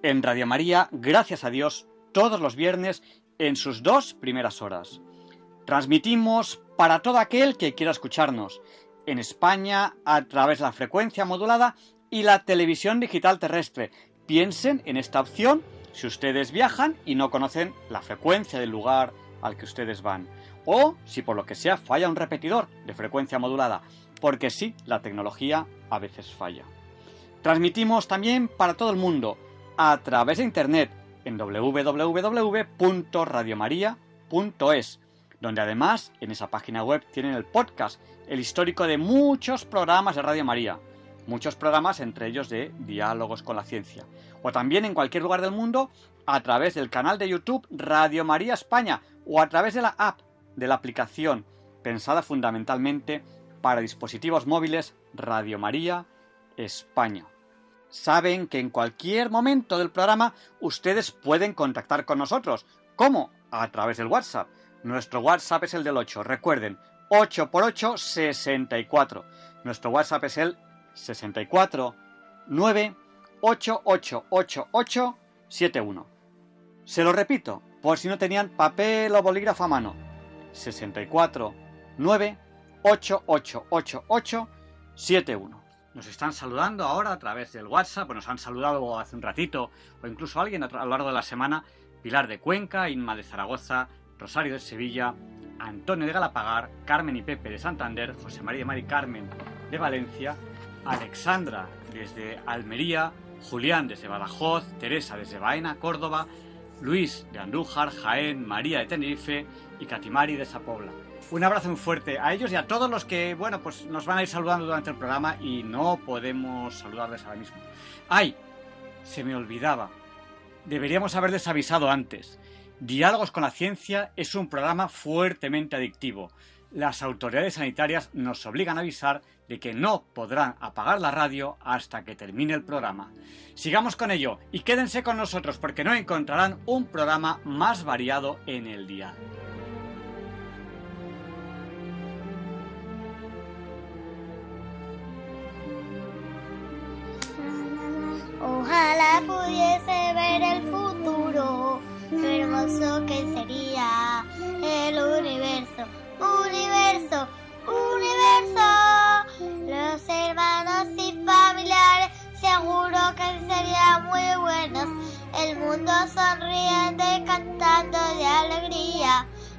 En Radio María, gracias a Dios, todos los viernes en sus dos primeras horas. Transmitimos para todo aquel que quiera escucharnos, en España a través de la frecuencia modulada y la televisión digital terrestre. Piensen en esta opción si ustedes viajan y no conocen la frecuencia del lugar al que ustedes van o si por lo que sea falla un repetidor de frecuencia modulada, porque sí, la tecnología a veces falla. Transmitimos también para todo el mundo a través de internet en www.radiomaria.es, donde además en esa página web tienen el podcast, el histórico de muchos programas de Radio María, muchos programas entre ellos de Diálogos con la Ciencia, o también en cualquier lugar del mundo a través del canal de YouTube Radio María España o a través de la app de la aplicación pensada fundamentalmente para dispositivos móviles Radio María España. Saben que en cualquier momento del programa ustedes pueden contactar con nosotros. ¿Cómo? A través del WhatsApp. Nuestro WhatsApp es el del 8. Recuerden, 8 por 8, 64. Nuestro WhatsApp es el 64 9 71. Se lo repito, por si no tenían papel o bolígrafo a mano. 64 9 71. Nos están saludando ahora a través del WhatsApp, nos han saludado hace un ratito, o incluso alguien a lo largo de la semana, Pilar de Cuenca, Inma de Zaragoza, Rosario de Sevilla, Antonio de Galapagar, Carmen y Pepe de Santander, José María y Mari Carmen de Valencia, Alexandra desde Almería, Julián desde Badajoz, Teresa desde Baena, Córdoba, Luis de Andújar, Jaén, María de Tenerife y Katimari de Sapobla. Un abrazo muy fuerte a ellos y a todos los que, bueno, pues nos van a ir saludando durante el programa y no podemos saludarles ahora mismo. ¡Ay! Se me olvidaba. Deberíamos haberles avisado antes. Diálogos con la Ciencia es un programa fuertemente adictivo. Las autoridades sanitarias nos obligan a avisar de que no podrán apagar la radio hasta que termine el programa. Sigamos con ello y quédense con nosotros porque no encontrarán un programa más variado en el día. Ojalá pudiese ver el futuro, qué hermoso que sería el universo, universo, universo. Los hermanos y familiares seguro que serían muy buenos. El mundo sonriente.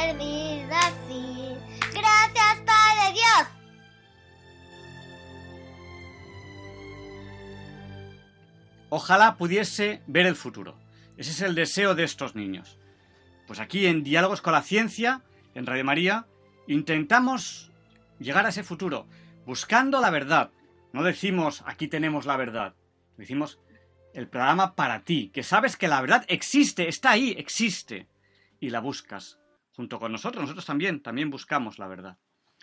Canción se termina así. Gracias, Padre Dios. Ojalá pudiese ver el futuro. Ese es el deseo de estos niños. Pues aquí en Diálogos con la Ciencia, en Radio María, intentamos llegar a ese futuro, buscando la verdad. No decimos aquí tenemos la verdad, decimos el programa para ti, que sabes que la verdad existe, está ahí, existe, y la buscas. Junto con nosotros, nosotros también, también buscamos la verdad.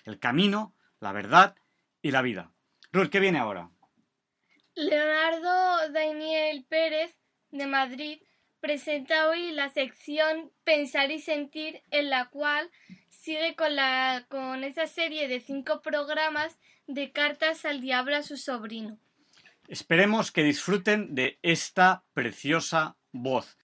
El camino, la verdad, y la vida. Ruth, ¿qué viene ahora? Leonardo Daniel Pérez, de Madrid, presenta hoy la sección Pensar y Sentir, en la cual sigue con, la, con esa serie de cinco programas de cartas al diablo a su sobrino. Esperemos que disfruten de esta preciosa voz.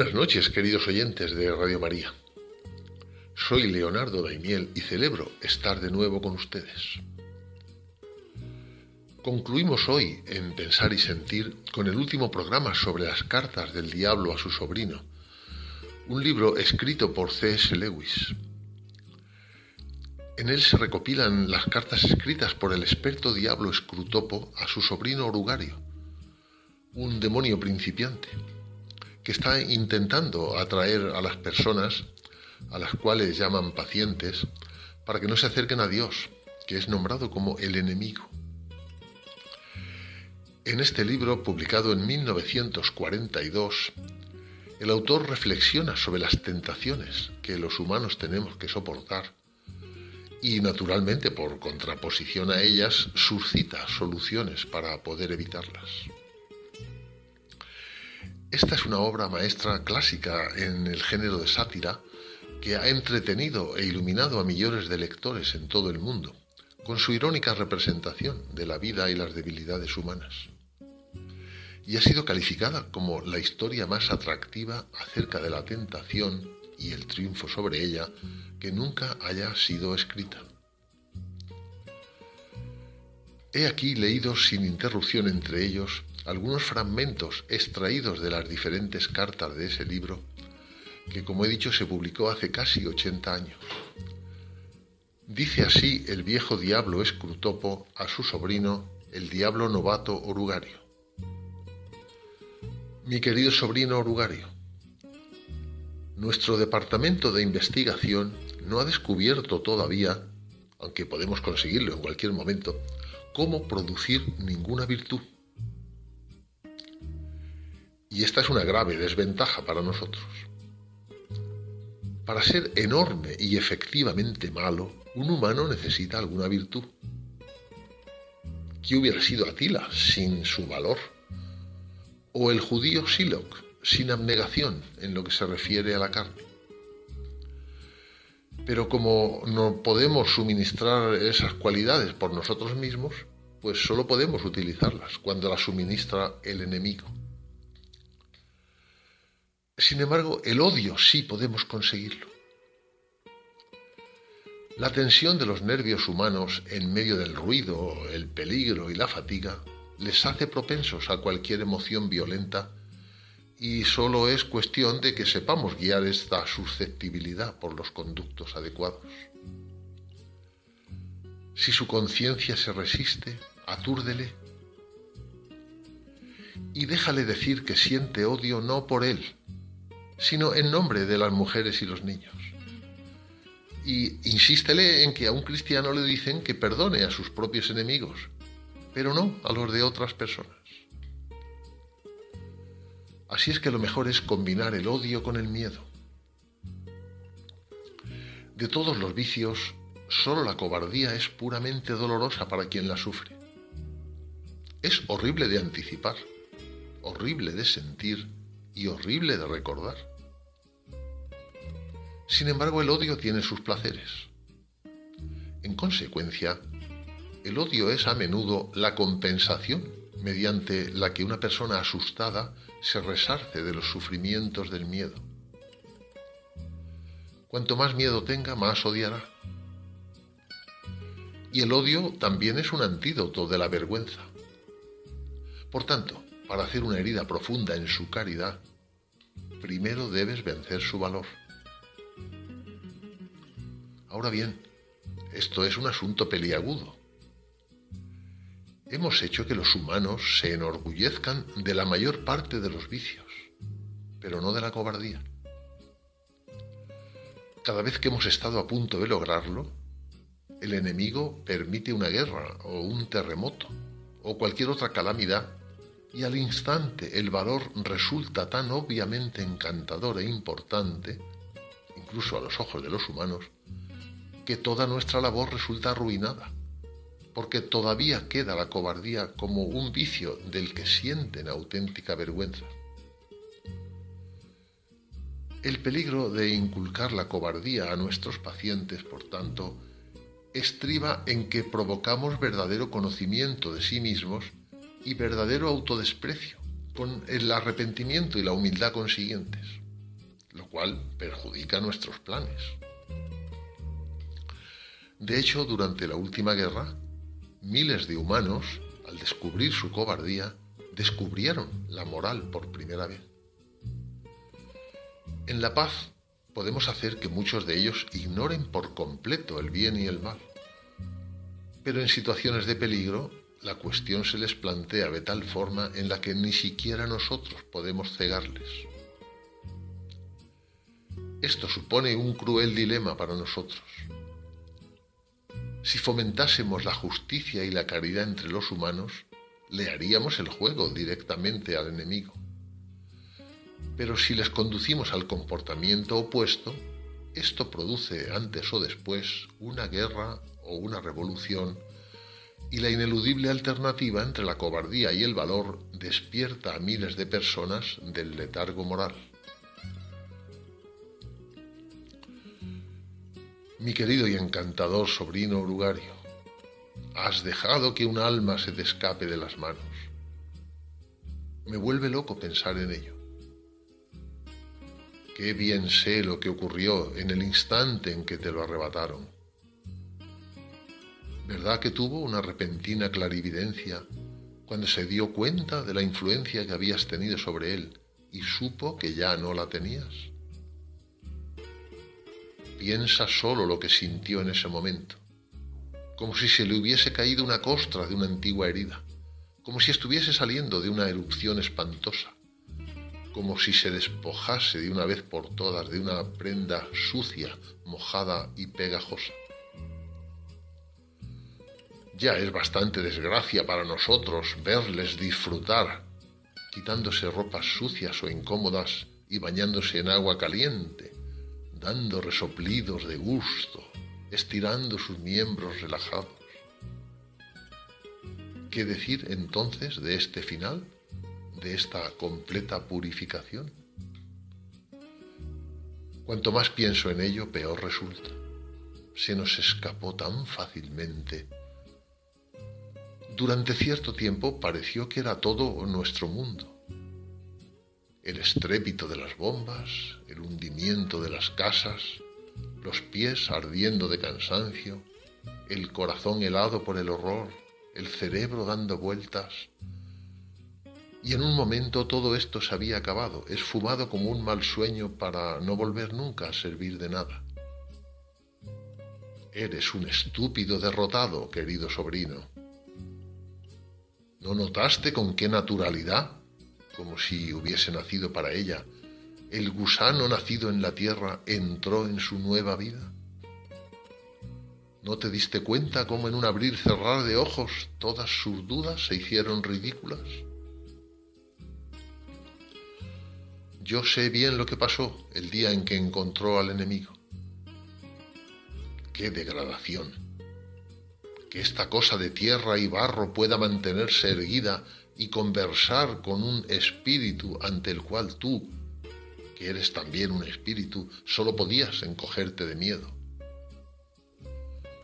Buenas noches, queridos oyentes de Radio María. Soy Leonardo Daimiel y celebro estar de nuevo con ustedes. Concluimos hoy en Pensar y Sentir con el último programa sobre las cartas del diablo a su sobrino, un libro escrito por C.S. Lewis. En él se recopilan las cartas escritas por el experto diablo Scrutopo a su sobrino Orugario, un demonio principiante está intentando atraer a las personas a las cuales llaman pacientes para que no se acerquen a Dios, que es nombrado como el enemigo. En este libro, publicado en 1942, el autor reflexiona sobre las tentaciones que los humanos tenemos que soportar y, naturalmente, por contraposición a ellas, suscita soluciones para poder evitarlas. Esta es una obra maestra clásica en el género de sátira que ha entretenido e iluminado a millones de lectores en todo el mundo, con su irónica representación de la vida y las debilidades humanas. Y ha sido calificada como la historia más atractiva acerca de la tentación y el triunfo sobre ella que nunca haya sido escrita. He aquí leído sin interrupción entre ellos algunos fragmentos extraídos de las diferentes cartas de ese libro, que como he dicho se publicó hace casi 80 años. Dice así el viejo diablo Escrutopo a su sobrino, el diablo novato Orugario. Mi querido sobrino Orugario, nuestro departamento de investigación no ha descubierto todavía, aunque podemos conseguirlo en cualquier momento, cómo producir ninguna virtud. Y esta es una grave desventaja para nosotros. Para ser enorme y efectivamente malo, un humano necesita alguna virtud. ¿Qué hubiera sido Atila sin su valor? ¿O el judío Siloc sin abnegación en lo que se refiere a la carne? Pero como no podemos suministrar esas cualidades por nosotros mismos, pues solo podemos utilizarlas cuando las suministra el enemigo. Sin embargo, el odio sí podemos conseguirlo. La tensión de los nervios humanos en medio del ruido, el peligro y la fatiga les hace propensos a cualquier emoción violenta y solo es cuestión de que sepamos guiar esta susceptibilidad por los conductos adecuados. Si su conciencia se resiste, atúrdele y déjale decir que siente odio no por él, sino en nombre de las mujeres y los niños. Y insístele en que a un cristiano le dicen que perdone a sus propios enemigos, pero no a los de otras personas. Así es que lo mejor es combinar el odio con el miedo. De todos los vicios, solo la cobardía es puramente dolorosa para quien la sufre. Es horrible de anticipar, horrible de sentir y horrible de recordar. Sin embargo, el odio tiene sus placeres. En consecuencia, el odio es a menudo la compensación mediante la que una persona asustada se resarce de los sufrimientos del miedo. Cuanto más miedo tenga, más odiará. Y el odio también es un antídoto de la vergüenza. Por tanto, para hacer una herida profunda en su caridad, primero debes vencer su valor. Ahora bien, esto es un asunto peliagudo. Hemos hecho que los humanos se enorgullezcan de la mayor parte de los vicios, pero no de la cobardía. Cada vez que hemos estado a punto de lograrlo, el enemigo permite una guerra o un terremoto o cualquier otra calamidad y al instante el valor resulta tan obviamente encantador e importante, incluso a los ojos de los humanos, que toda nuestra labor resulta arruinada, porque todavía queda la cobardía como un vicio del que sienten auténtica vergüenza. El peligro de inculcar la cobardía a nuestros pacientes, por tanto, estriba en que provocamos verdadero conocimiento de sí mismos y verdadero autodesprecio, con el arrepentimiento y la humildad consiguientes, lo cual perjudica nuestros planes. De hecho, durante la última guerra, miles de humanos, al descubrir su cobardía, descubrieron la moral por primera vez. En la paz podemos hacer que muchos de ellos ignoren por completo el bien y el mal. Pero en situaciones de peligro, la cuestión se les plantea de tal forma en la que ni siquiera nosotros podemos cegarles. Esto supone un cruel dilema para nosotros. Si fomentásemos la justicia y la caridad entre los humanos, le haríamos el juego directamente al enemigo. Pero si les conducimos al comportamiento opuesto, esto produce antes o después una guerra o una revolución y la ineludible alternativa entre la cobardía y el valor despierta a miles de personas del letargo moral. Mi querido y encantador sobrino Orugario, has dejado que un alma se te escape de las manos. Me vuelve loco pensar en ello. Qué bien sé lo que ocurrió en el instante en que te lo arrebataron. ¿Verdad que tuvo una repentina clarividencia cuando se dio cuenta de la influencia que habías tenido sobre él y supo que ya no la tenías? Piensa solo lo que sintió en ese momento, como si se le hubiese caído una costra de una antigua herida, como si estuviese saliendo de una erupción espantosa, como si se despojase de una vez por todas de una prenda sucia, mojada y pegajosa. Ya es bastante desgracia para nosotros verles disfrutar, quitándose ropas sucias o incómodas y bañándose en agua caliente, dando resoplidos de gusto, estirando sus miembros relajados. ¿Qué decir entonces de este final, de esta completa purificación? Cuanto más pienso en ello, peor resulta. Se nos escapó tan fácilmente. Durante cierto tiempo pareció que era todo nuestro mundo el estrépito de las bombas, el hundimiento de las casas, los pies ardiendo de cansancio, el corazón helado por el horror, el cerebro dando vueltas. Y en un momento todo esto se había acabado, esfumado como un mal sueño para no volver nunca a servir de nada. Eres un estúpido derrotado, querido sobrino. ¿No notaste con qué naturalidad como si hubiese nacido para ella, el gusano nacido en la tierra entró en su nueva vida? ¿No te diste cuenta cómo en un abrir cerrar de ojos todas sus dudas se hicieron ridículas? Yo sé bien lo que pasó el día en que encontró al enemigo. ¡Qué degradación! Que esta cosa de tierra y barro pueda mantenerse erguida y conversar con un espíritu ante el cual tú, que eres también un espíritu, solo podías encogerte de miedo.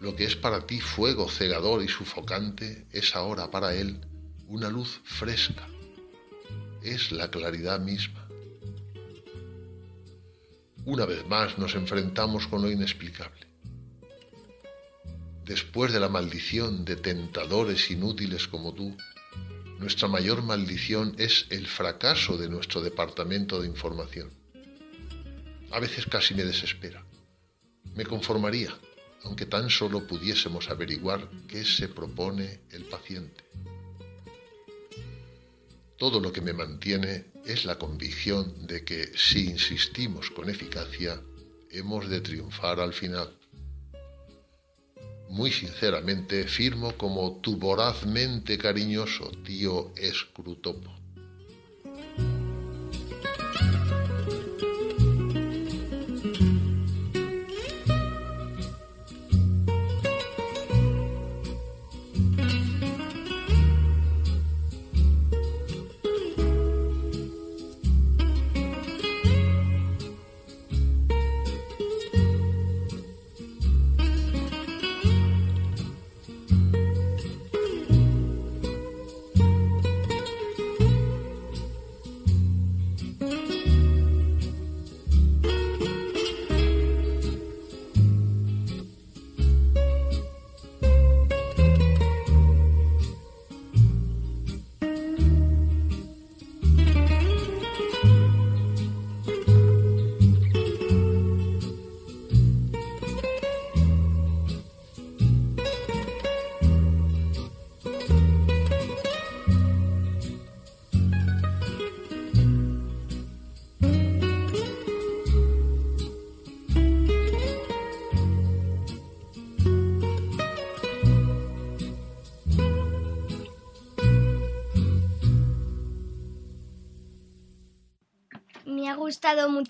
Lo que es para ti fuego cegador y sufocante es ahora para él una luz fresca. Es la claridad misma. Una vez más nos enfrentamos con lo inexplicable. Después de la maldición de tentadores inútiles como tú, nuestra mayor maldición es el fracaso de nuestro departamento de información. A veces casi me desespera. Me conformaría, aunque tan solo pudiésemos averiguar qué se propone el paciente. Todo lo que me mantiene es la convicción de que si insistimos con eficacia, hemos de triunfar al final. Muy sinceramente firmo como tu vorazmente cariñoso tío Escrutopo.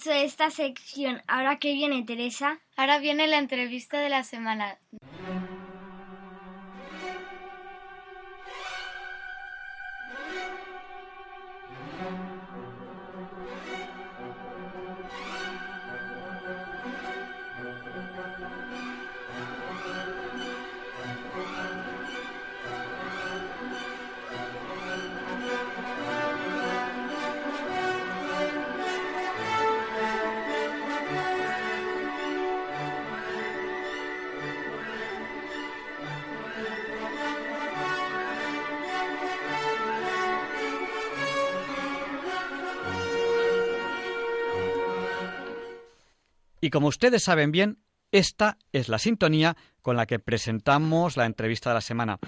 Mucho esta sección. Ahora que viene Teresa. Ahora viene la entrevista de la semana. Como ustedes saben bien, esta es la sintonía con la que presentamos la entrevista de la semana.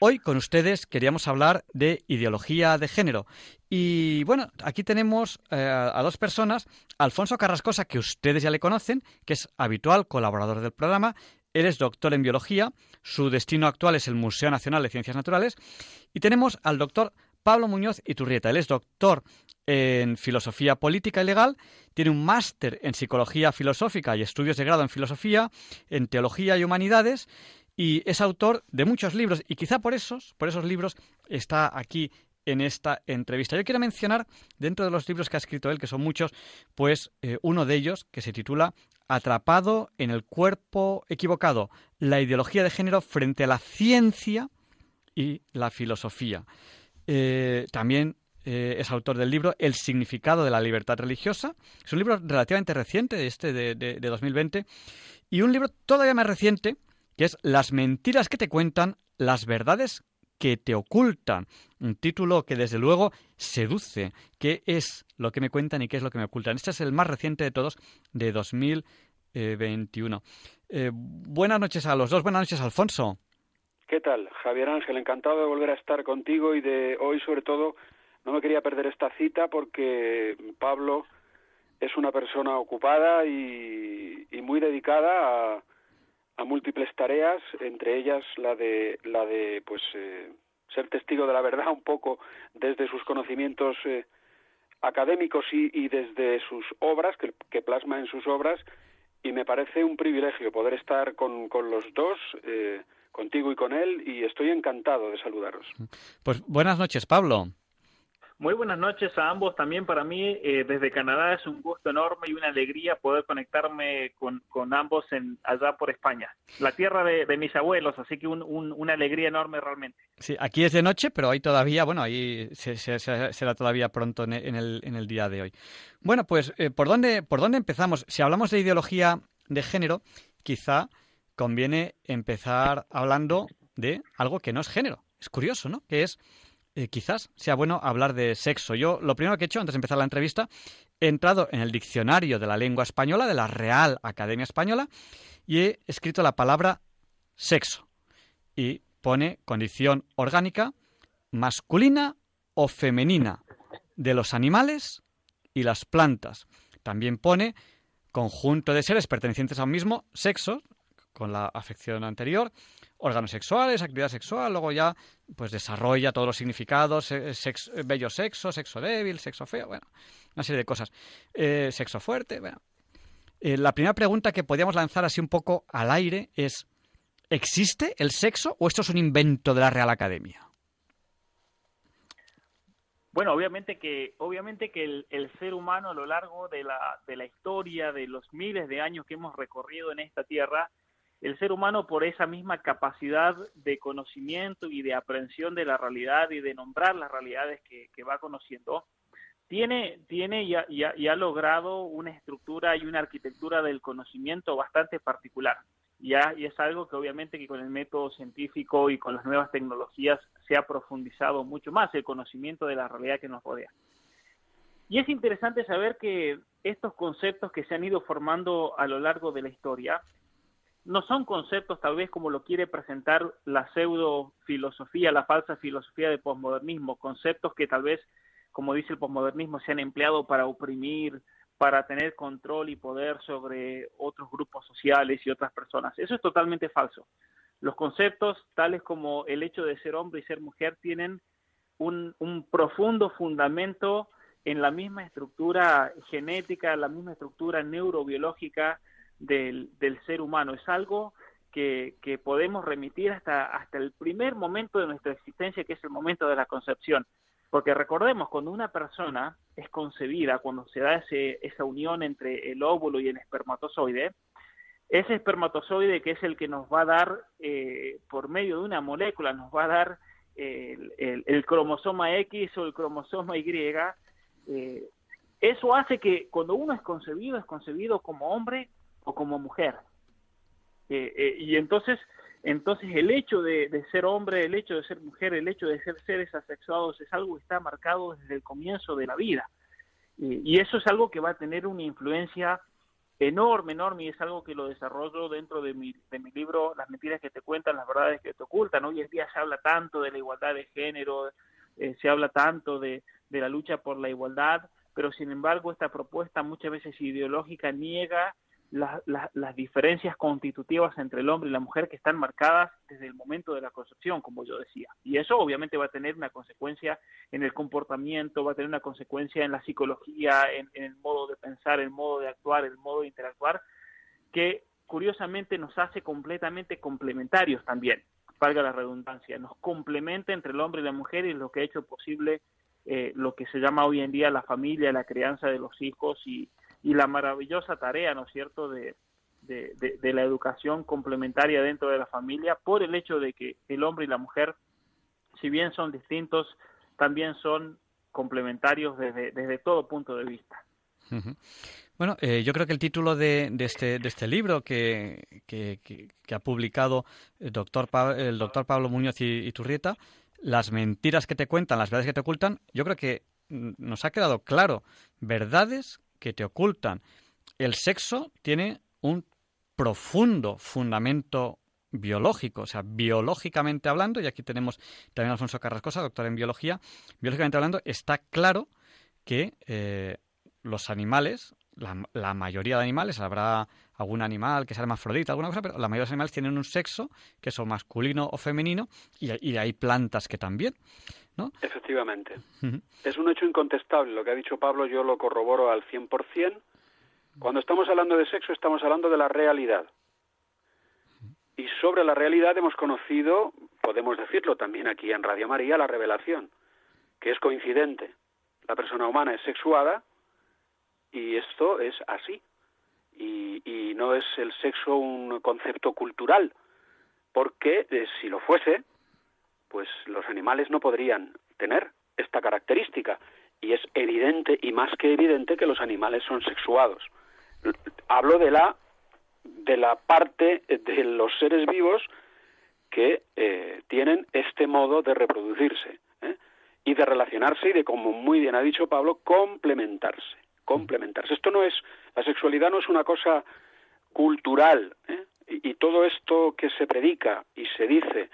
Hoy con ustedes queríamos hablar de ideología de género. Y bueno, aquí tenemos eh, a dos personas. Alfonso Carrascosa, que ustedes ya le conocen, que es habitual colaborador del programa. Él es doctor en biología. Su destino actual es el Museo Nacional de Ciencias Naturales. Y tenemos al doctor Pablo Muñoz Iturrieta. Él es doctor en filosofía política y legal, tiene un máster en psicología filosófica y estudios de grado en filosofía, en teología y humanidades y es autor de muchos libros y quizá por esos, por esos libros está aquí en esta entrevista. Yo quiero mencionar dentro de los libros que ha escrito él, que son muchos, pues eh, uno de ellos que se titula Atrapado en el cuerpo equivocado, la ideología de género frente a la ciencia y la filosofía. Eh, también eh, es autor del libro El significado de la libertad religiosa. Es un libro relativamente reciente, este de, de, de 2020. Y un libro todavía más reciente, que es Las mentiras que te cuentan, las verdades que te ocultan. Un título que desde luego seduce. ¿Qué es lo que me cuentan y qué es lo que me ocultan? Este es el más reciente de todos, de 2021. Eh, buenas noches a los dos. Buenas noches, Alfonso. ¿Qué tal, Javier Ángel? Encantado de volver a estar contigo y de hoy, sobre todo, no me quería perder esta cita porque Pablo es una persona ocupada y, muy dedicada a, a, múltiples tareas, entre ellas la de la de pues eh, ser testigo de la verdad un poco desde sus conocimientos eh, académicos y, y, desde sus obras que, que, plasma en sus obras y me parece un privilegio poder estar con, con los dos. Eh, contigo y con él y estoy encantado de saludaros. Pues buenas noches, Pablo. Muy buenas noches a ambos. También para mí, eh, desde Canadá, es un gusto enorme y una alegría poder conectarme con, con ambos en, allá por España, la tierra de, de mis abuelos. Así que un, un, una alegría enorme realmente. Sí, aquí es de noche, pero ahí todavía, bueno, ahí se, se, se, será todavía pronto en el, en el día de hoy. Bueno, pues, eh, ¿por, dónde, ¿por dónde empezamos? Si hablamos de ideología de género, quizá conviene empezar hablando de algo que no es género. Es curioso, ¿no? Que es eh, quizás sea bueno hablar de sexo. Yo lo primero que he hecho antes de empezar la entrevista, he entrado en el diccionario de la lengua española, de la Real Academia Española, y he escrito la palabra sexo. Y pone condición orgánica masculina o femenina de los animales y las plantas. También pone conjunto de seres pertenecientes a un mismo sexo, con la afección anterior, órganos sexuales, actividad sexual, luego ya pues desarrolla todos los significados, bello sexo, sexo débil, sexo feo, bueno, una serie de cosas. Eh, sexo fuerte, bueno. Eh, la primera pregunta que podíamos lanzar así un poco al aire es, ¿existe el sexo o esto es un invento de la Real Academia? Bueno, obviamente que, obviamente que el, ser humano a lo largo de la, de la historia, de los miles de años que hemos recorrido en esta tierra, el ser humano por esa misma capacidad de conocimiento y de aprehensión de la realidad y de nombrar las realidades que, va conociendo, tiene, tiene y, ha, logrado una estructura y una arquitectura del conocimiento bastante particular. Ya, y es algo que obviamente que con el método científico y con las nuevas tecnologías se ha profundizado mucho más el conocimiento de la realidad que nos rodea. Y es interesante saber que estos conceptos que se han ido formando a lo largo de la historia no son conceptos tal vez como lo quiere presentar la pseudo filosofía, la falsa filosofía del posmodernismo, conceptos que tal vez, como dice el posmodernismo, se han empleado para oprimir, para tener control y poder sobre otros grupos sociales y otras personas. Eso es totalmente falso. Los conceptos tales como el hecho de ser hombre y ser mujer tienen un, un profundo fundamento en la misma estructura genética, la misma estructura neurobiológica del, ser humano. Es algo que, podemos remitir hasta, hasta el primer momento de nuestra existencia, que es el momento de la concepción. Porque recordemos, cuando una persona es concebida, cuando se da ese, esa unión entre el óvulo y el espermatozoide, ese espermatozoide que es el que nos va a dar, eh, por medio de una molécula, nos va a dar el, el, cromosoma X o el cromosoma Y, eh, eso hace que cuando uno es concebido, es concebido como hombre o como mujer. Eh, eh, y entonces, entonces el hecho de, ser hombre, el hecho de ser mujer, el hecho de ser seres asexuados es algo que está marcado desde el comienzo de la vida. Y, eso es algo que va a tener una influencia enorme, enorme, y es algo que lo desarrollo dentro de mi, de mi libro Las mentiras que te cuentan, las verdades que te ocultan. Hoy en día se habla tanto de la igualdad de género, eh, se habla tanto de, de la lucha por la igualdad, pero sin embargo esta propuesta muchas veces ideológica niega las diferencias constitutivas entre el hombre y la mujer que están marcadas desde el momento de la concepción, como yo decía. Y eso obviamente va a tener una consecuencia en el comportamiento, va a tener una consecuencia en la psicología, en, el modo de pensar, el modo de actuar, el modo de interactuar, que curiosamente nos hace completamente complementarios también, valga la redundancia, nos complementa entre el hombre y la mujer y es lo que ha hecho posible eh, lo que se llama hoy en día la familia, la crianza de los hijos y, y la maravillosa tarea, ¿no es cierto?, de, de, la educación complementaria dentro de la familia por el hecho de que el hombre y la mujer, si bien son distintos, también son complementarios desde, desde todo punto de vista. Bueno, eh, yo creo que el título de, de, este, de este libro que, que, ha publicado el doctor, el doctor Pablo Muñoz y, y Turrieta, Las mentiras que te cuentan, las verdades que te ocultan, yo creo que nos ha quedado claro verdades que te ocultan. El sexo tiene un profundo fundamento biológico, o sea, biológicamente hablando, y aquí tenemos también Alfonso Carrascosa, doctor en biología, biológicamente hablando, está claro que eh, los animales, la, mayoría de animales, habrá algún animal que sea hermafrodita, alguna cosa, pero la mayoría de los animales tienen un sexo, que o masculino o femenino, y, y hay plantas que también. Efectivamente. Es un hecho incontestable. Lo que ha dicho Pablo yo lo corroboro al 100%. Cuando estamos hablando de sexo estamos hablando de la realidad. Y sobre la realidad hemos conocido, podemos decirlo también aquí en Radio María, la revelación, que es coincidente. La persona humana es sexuada y esto es así. Y, y no es el sexo un concepto cultural, porque eh, si lo fuese, pues los animales no podrían tener esta característica. Y es evidente y más que evidente que los animales son sexuados. Hablo de la, de la parte de los seres vivos que eh, tienen este modo de reproducirse. ¿eh? y de relacionarse y de, como muy bien ha dicho Pablo, complementarse. Complementarse. Esto no es, la sexualidad no es una cosa cultural, ¿eh? y, todo esto que se predica y se dice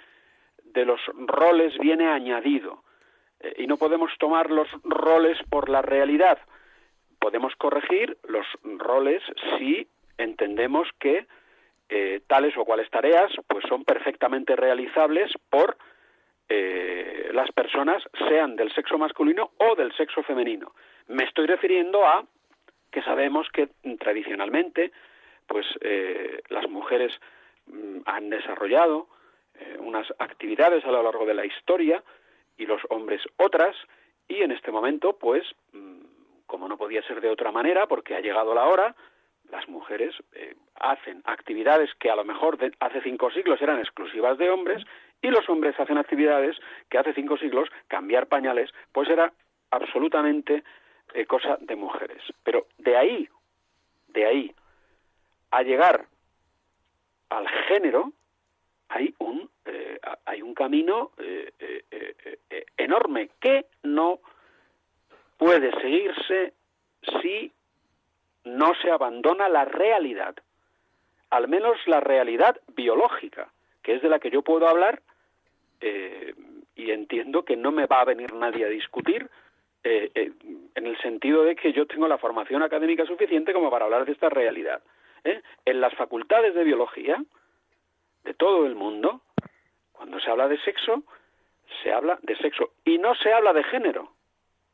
de los roles viene añadido. Eh, y no podemos tomar los roles por la realidad. Podemos corregir los roles si entendemos que eh, tales o cuales tareas pues son perfectamente realizables por eh, las personas sean del sexo masculino o del sexo femenino. Me estoy refiriendo a que sabemos que tradicionalmente pues eh, las mujeres mm, han desarrollado eh, unas actividades a lo largo de la historia y los hombres otras y en este momento pues mm, como no podía ser de otra manera porque ha llegado la hora las mujeres eh, hacen actividades que a lo mejor de, hace cinco siglos eran exclusivas de hombres y los hombres hacen actividades que hace cinco siglos cambiar pañales pues era absolutamente eh, cosa de mujeres. Pero de ahí de ahí a llegar al género hay un eh, hay un camino eh, eh, enorme que no puede seguirse si no se abandona la realidad, al menos la realidad biológica, que es de la que yo puedo hablar y entiendo que no me va a venir nadie a discutir eh, eh, en el sentido de que yo tengo la formación académica suficiente como para hablar de esta realidad. ¿eh? En las facultades de biología de todo el mundo, cuando se habla de sexo, se habla de sexo y no se habla de género.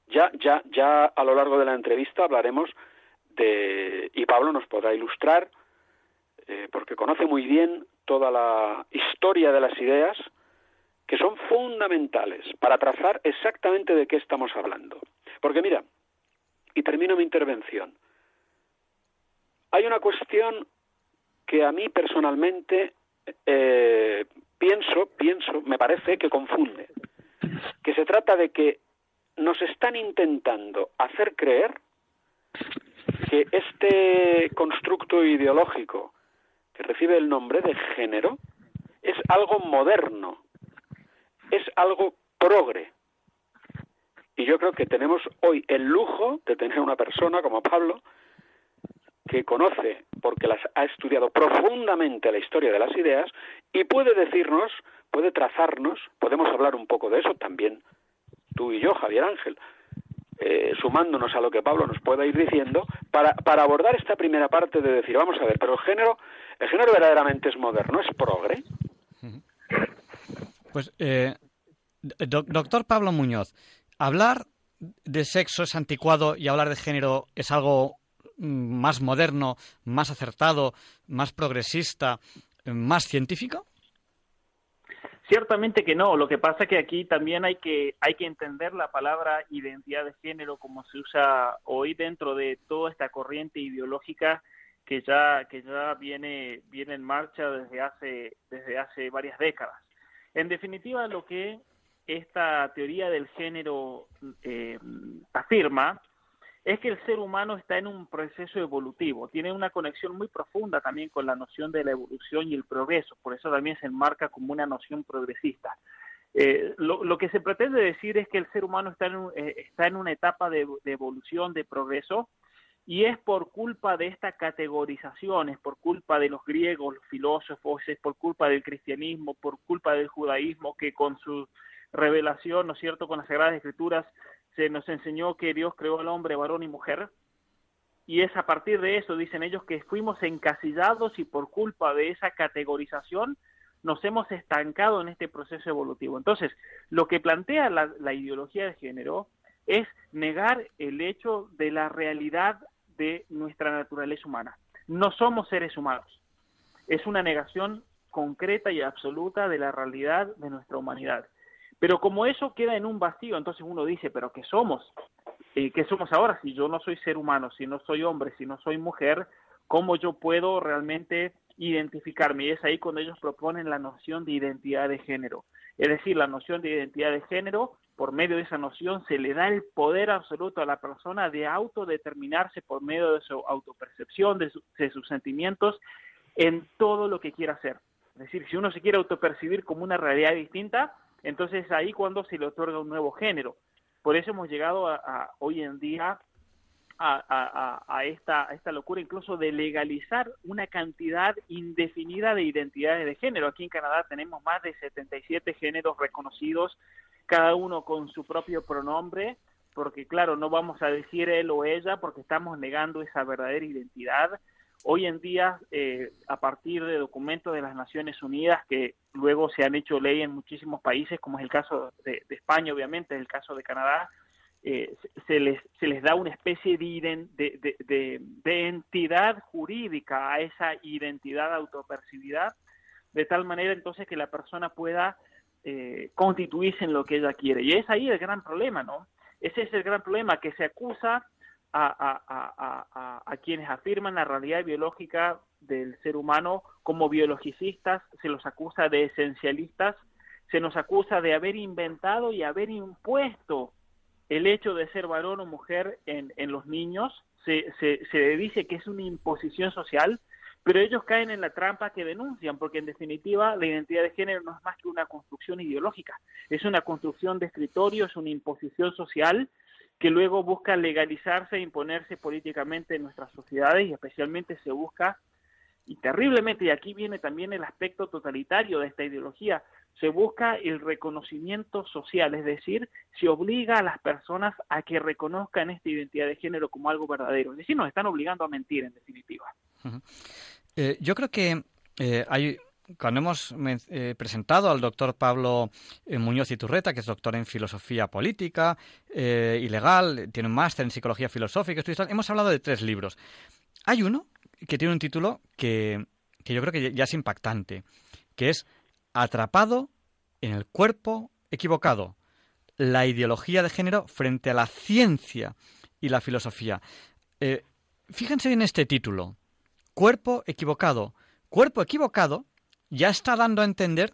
Ya, ya, ya a lo largo de la entrevista hablaremos de y Pablo nos podrá ilustrar eh, porque conoce muy bien toda la historia de las ideas que son fundamentales para trazar exactamente de qué estamos hablando. Porque mira, y termino mi intervención, hay una cuestión que a mí personalmente eh, pienso, pienso, me parece que confunde, que se trata de que nos están intentando hacer creer que este constructo ideológico que recibe el nombre de género es algo moderno, es algo progre. Y yo creo que tenemos hoy el lujo de tener una persona como Pablo que conoce, porque las ha estudiado profundamente la historia de las ideas y puede decirnos, puede trazarnos, podemos hablar un poco de eso también, tú y yo, Javier Ángel, eh, sumándonos a lo que Pablo nos pueda ir diciendo, para, para abordar esta primera parte de decir, vamos a ver, pero el género, el género verdaderamente es moderno, es progre. Pues, eh, do- doctor Pablo Muñoz, hablar de sexo es anticuado y hablar de género es algo mm, más moderno, más acertado, más progresista, más científico? Ciertamente que no. Lo que pasa es que aquí también hay que hay que entender la palabra identidad de género como se usa hoy dentro de toda esta corriente ideológica que ya que ya viene viene en marcha desde hace desde hace varias décadas. En definitiva, lo que esta teoría del género eh, afirma es que el ser humano está en un proceso evolutivo, tiene una conexión muy profunda también con la noción de la evolución y el progreso, por eso también se enmarca como una noción progresista. Eh, lo, que se pretende decir es que el ser humano está en, un, eh, en una etapa de, evolución, de progreso, y es por culpa de esta categorización, es por culpa de los griegos, los filósofos, es por culpa del cristianismo, por culpa del judaísmo, que con su revelación, ¿no es cierto?, con las Sagradas Escrituras, se nos enseñó que Dios creó al hombre varón y mujer, y es a partir de eso, dicen ellos, que fuimos encasillados y por culpa de esa categorización nos hemos estancado en este proceso evolutivo. Entonces, lo que plantea la, la ideología de género es negar el hecho de la realidad de nuestra naturaleza humana. No somos seres humanos. Es una negación concreta y absoluta de la realidad de nuestra humanidad. Pero como eso queda en un vacío, entonces uno dice, pero ¿qué somos? ¿Qué somos ahora si yo no soy ser humano, si no soy hombre, si no soy mujer? ¿Cómo yo puedo realmente identificarme? Y es ahí cuando ellos proponen la noción de identidad de género. Es decir, la noción de identidad de género, por medio de esa noción, se le da el poder absoluto a la persona de autodeterminarse por medio de su autopercepción, de, su, de sus sentimientos, en todo lo que quiera hacer. Es decir, si uno se quiere autopercibir como una realidad distinta, Entonces ahí cuando se le otorga un nuevo género. Por eso hemos llegado a, hoy en día a, a, esta, a esta locura incluso de legalizar una cantidad indefinida de identidades de género. Aquí en Canadá tenemos más de 77 géneros reconocidos, cada uno con su propio pronombre, porque claro, no vamos a decir él o ella porque estamos negando esa verdadera identidad. Hoy en día, eh, a partir de documentos de las Naciones Unidas que luego se han hecho ley en muchísimos países, como es el caso de, España, obviamente, el caso de Canadá, eh, se, les, se les da una especie de, de, de, entidad jurídica a esa identidad autopercibida, de tal manera entonces que la persona pueda eh, constituirse en lo que ella quiere. Y es ahí el gran problema, ¿no? Ese es el gran problema, que se acusa a, quienes afirman la realidad biológica del ser humano como biologicistas, se los acusa de esencialistas, se nos acusa de haber inventado y haber impuesto el hecho de ser varón o mujer en, en los niños, se, se, se dice que es una imposición social, pero ellos caen en la trampa que denuncian, porque en definitiva la identidad de género no es más que una construcción ideológica, es una construcción de escritorio, es una imposición social que luego busca legalizarse e imponerse políticamente en nuestras sociedades y especialmente se busca, y terriblemente, y aquí viene también el aspecto totalitario de esta ideología, se busca el reconocimiento social, es decir, se obliga a las personas a que reconozcan esta identidad de género como algo verdadero, es decir, nos están obligando a mentir en definitiva. Eh, yo creo que eh, hay cuando hemos eh, presentado al doctor Pablo Muñoz Iturreta, que es doctor en filosofía política y legal, tiene un máster en psicología filosófica, hemos hablado de tres libros. Hay uno que tiene un título que, que yo creo que ya es impactante, que es Atrapado en el cuerpo equivocado, la ideología de género frente a la ciencia y la filosofía. fíjense en este título, Cuerpo equivocado. Cuerpo equivocado ya está dando a entender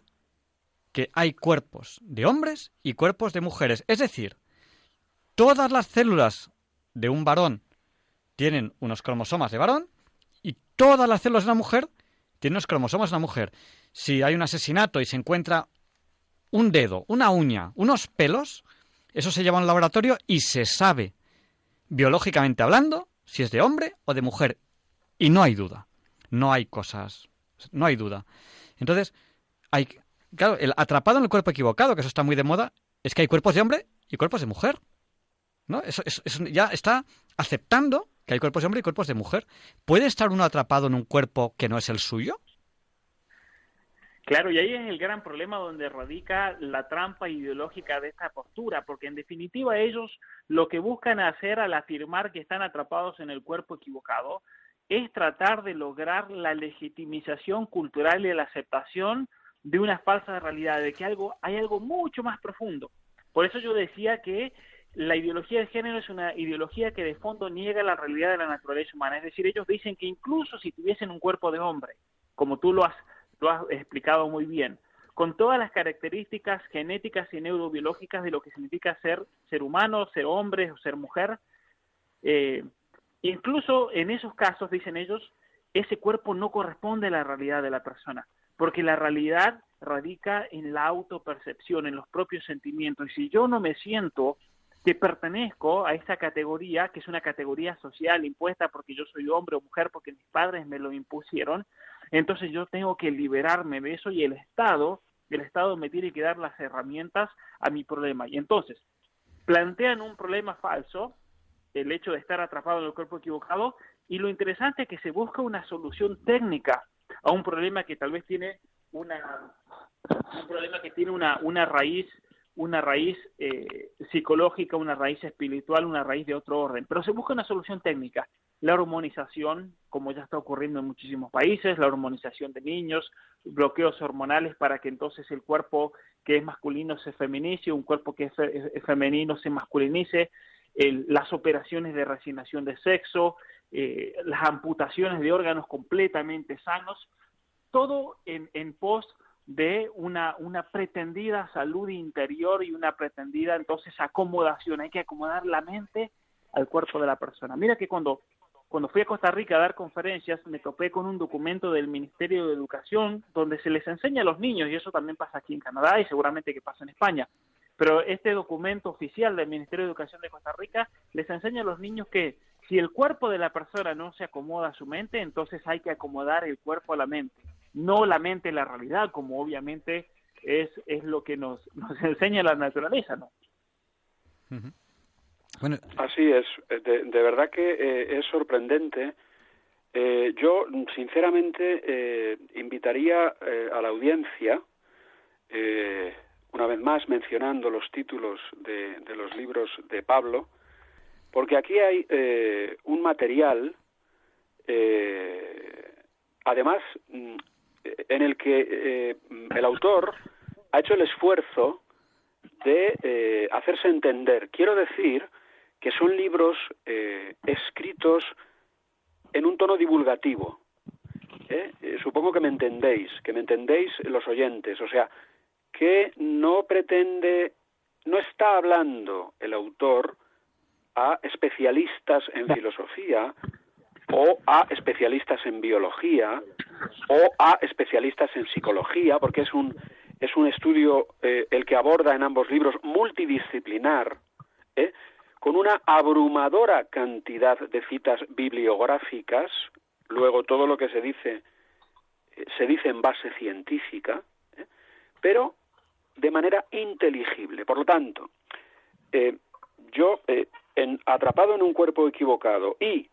que hay cuerpos de hombres y cuerpos de mujeres. Es decir, todas las células de un varón tienen unos cromosomas de varón y todas las células de una mujer tienen unos cromosomas una mujer. Si hay un asesinato y se encuentra un dedo, una uña, unos pelos, eso se lleva a un laboratorio y se sabe, biológicamente hablando, si es de hombre o de mujer. Y no hay duda. No hay cosas. No hay duda. Entonces, hay, claro, el atrapado en el cuerpo equivocado, que eso está muy de moda, es que hay cuerpos de hombre y cuerpos de mujer. ¿No? Eso, ya está aceptando que hay cuerpos de hombre y cuerpos de mujer. ¿Puede estar uno atrapado en un cuerpo que no es el suyo? Claro, y ahí es el gran problema donde radica la trampa ideológica de esta postura, porque en definitiva ellos lo que buscan hacer al afirmar que están atrapados en el cuerpo equivocado es tratar de lograr la legitimización cultural y la aceptación de una falsa realidad, de que algo, hay algo mucho más profundo. Por eso yo decía que la ideología de género es una ideología que de fondo niega la realidad de la naturaleza humana. Es decir, ellos dicen que incluso si tuviesen un cuerpo de hombre, como tú lo has, lo has explicado muy bien, con todas las características genéticas y neurobiológicas de lo que significa ser ser humano, ser hombre o ser mujer, eh, Incluso en esos casos, dicen ellos, ese cuerpo no corresponde a la realidad de la persona, porque la realidad radica en la autopercepción, en los propios sentimientos. Y si yo no me siento que pertenezco a esa categoría, que es una categoría social impuesta porque yo soy hombre o mujer, porque mis padres me lo impusieron, entonces yo tengo que liberarme de eso y el Estado, el Estado me tiene que dar las herramientas a mi problema. Y entonces, plantean un problema falso el hecho de estar atrapado en el cuerpo equivocado y lo interesante es que se busca una solución técnica a un problema que tal vez tiene una un problema que tiene una, una raíz una raíz eh, psicológica, una raíz espiritual, una raíz de otro orden. Pero se busca una solución técnica. La hormonización, como ya está ocurriendo en muchísimos países, la hormonización de niños, bloqueos hormonales para que entonces el cuerpo que es masculino se feminice, un cuerpo que es femenino se masculinice, las operaciones de resignación de sexo, eh, las amputaciones de órganos completamente sanos, todo en, en pos de una, una pretendida salud interior y una pretendida entonces acomodación. Hay que acomodar la mente al cuerpo de la persona. Mira que cuando cuando fui a Costa Rica a dar conferencias, me topé con un documento del Ministerio de Educación donde se les enseña a los niños, y eso también pasa aquí en Canadá y seguramente que pasa en España, pero este documento oficial del Ministerio de Educación de Costa Rica les enseña a los niños que si el cuerpo de la persona no se acomoda a su mente, entonces hay que acomodar el cuerpo a la mente, no la mente la realidad, como obviamente es, es lo que nos, nos enseña la naturaleza, ¿no? Bueno. Así es, de, verdad que eh, es sorprendente. Eh, yo, sinceramente, eh, invitaría a la audiencia, una vez más mencionando los títulos de, de, los libros de Pablo, porque aquí hay un material, además, mm, en el que el autor ha hecho el esfuerzo de hacerse entender. Quiero decir que son libros eh, escritos en un tono divulgativo. ¿eh? Eh, supongo que me entendéis, que me entendéis los oyentes. O sea, que no pretende, no está hablando el autor a especialistas en filosofía o a especialistas en biología o a especialistas en psicología, porque es un, es un estudio el que aborda en ambos libros multidisciplinar, ¿eh? con una abrumadora cantidad de citas bibliográficas, luego todo lo que se dice eh, se dice en base científica, ¿eh? pero de manera inteligible. Por lo tanto, eh, yo, en, atrapado en un cuerpo equivocado y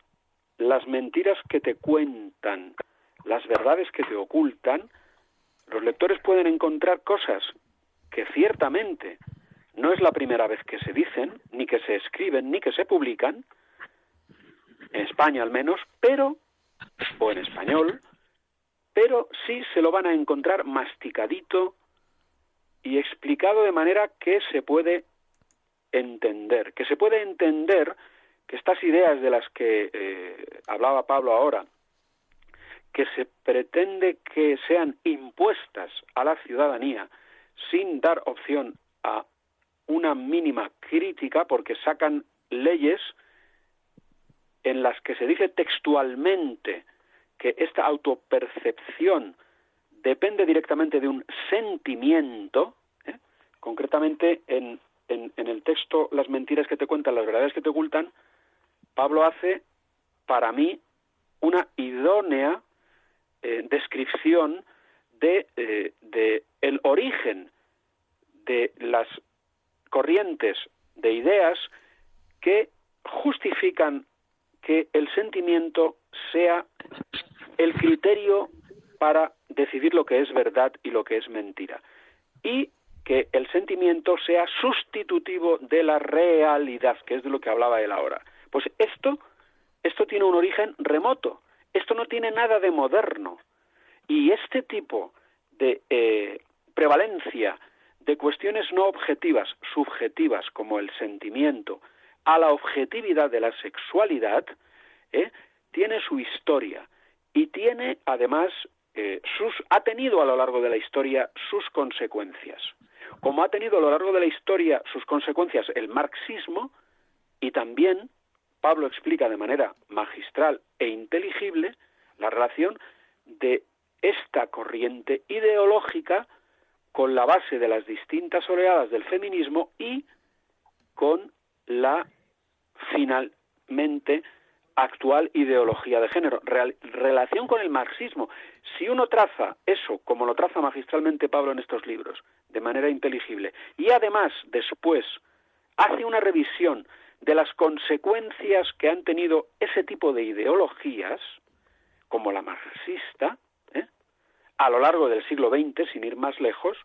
las mentiras que te cuentan, las verdades que te ocultan, los lectores pueden encontrar cosas que ciertamente no es la primera vez que se dicen, ni que se escriben, ni que se publican, en España al menos, pero, o en español, pero sí se lo van a encontrar masticadito y explicado de manera que se puede entender, que se puede entender que estas ideas de las que eh, hablaba Pablo ahora, que se pretende que sean impuestas a la ciudadanía sin dar opción a una mínima crítica porque sacan leyes en las que se dice textualmente que esta autopercepción depende directamente de un sentimiento, ¿eh? concretamente en, en, el texto Las mentiras que te cuentan, las verdades que te ocultan, Pablo hace, para mí, una idónea eh, descripción de, eh, de el origen de las corrientes de ideas que justifican que el sentimiento sea el criterio para decidir lo que es verdad y lo que es mentira. Y que el sentimiento sea sustitutivo de la realidad, que es de lo que hablaba él ahora. Pues esto, esto tiene un origen remoto, esto no tiene nada de moderno. Y este tipo de eh, prevalencia de cuestiones no objetivas, subjetivas, como el sentimiento, a la objetividad de la sexualidad, ¿eh? tiene su historia y tiene además eh, sus ha tenido a lo largo de la historia sus consecuencias. Como ha tenido a lo largo de la historia sus consecuencias el marxismo y también Pablo explica de manera magistral e inteligible la relación de esta corriente ideológica con la base de las distintas oleadas del feminismo y con la finalmente actual ideología de género, relación con el marxismo. Si uno traza eso, como lo traza magistralmente Pablo en estos libros, de manera inteligible, y además después hace una revisión de las consecuencias que han tenido ese tipo de ideologías, como la marxista, a lo largo del siglo XX, sin ir más lejos,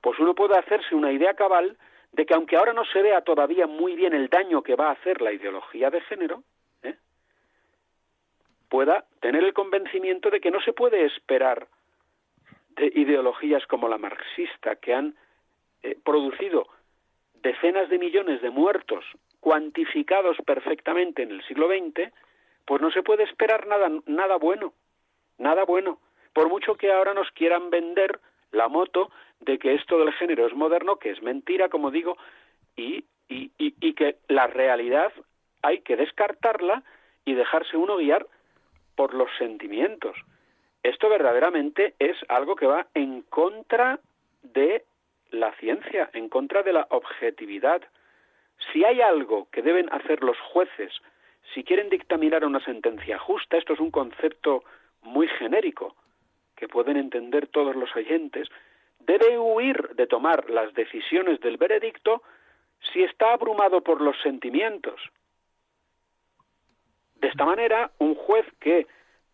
pues uno puede hacerse una idea cabal de que aunque ahora no se vea todavía muy bien el daño que va a hacer la ideología de género, ¿eh? pueda tener el convencimiento de que no se puede esperar de ideologías como la marxista, que han eh, producido decenas de millones de muertos cuantificados perfectamente en el siglo XX, pues no se puede esperar nada, nada bueno, nada bueno por mucho que ahora nos quieran vender la moto de que esto del género es moderno, que es mentira, como digo, y, y, y, que la realidad hay que descartarla y dejarse uno guiar por los sentimientos. Esto verdaderamente es algo que va en contra de la ciencia, en contra de la objetividad. Si hay algo que deben hacer los jueces si quieren dictaminar una sentencia justa, esto es un concepto muy genérico que pueden entender todos los oyentes, debe huir de tomar las decisiones del veredicto si está abrumado por los sentimientos. De esta manera, un juez que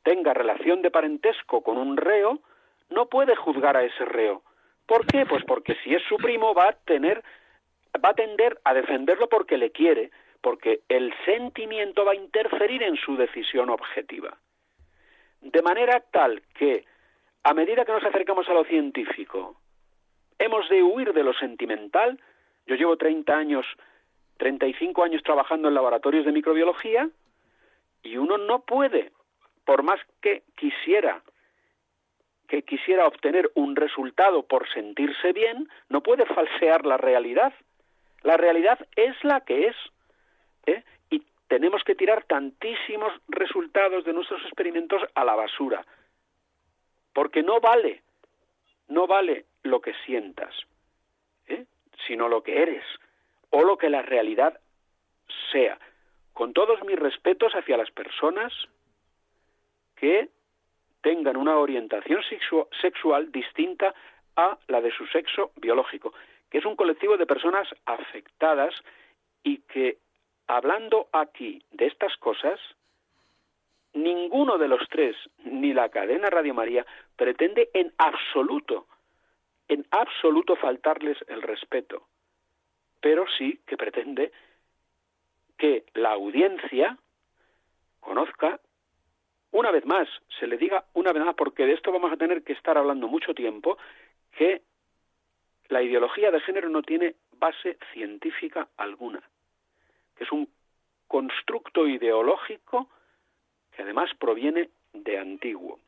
tenga relación de parentesco con un reo no puede juzgar a ese reo. ¿Por qué? Pues porque si es su primo va a tener va a tender a defenderlo porque le quiere, porque el sentimiento va a interferir en su decisión objetiva. De manera tal que, a medida que nos acercamos a lo científico, hemos de huir de lo sentimental. Yo llevo 30 años, 35 años trabajando en laboratorios de microbiología y uno no puede, por más que quisiera que quisiera obtener un resultado por sentirse bien, no puede falsear la realidad. La realidad es la que es. ¿eh? Y tenemos que tirar tantísimos resultados de nuestros experimentos a la basura. Porque no vale, no vale lo que sientas, ¿eh? sino lo que eres o lo que la realidad sea. Con todos mis respetos hacia las personas que tengan una orientación sexual distinta a la de su sexo biológico, que es un colectivo de personas afectadas y que hablando aquí de estas cosas, ninguno de los tres, ni la cadena Radio María, pretende en absoluto, en absoluto faltarles el respeto, pero sí que pretende que la audiencia conozca una vez más, se le diga una vez más, porque de esto vamos a tener que estar hablando mucho tiempo, que la ideología de género no tiene base científica alguna que es un constructo ideológico que además proviene de antiguo.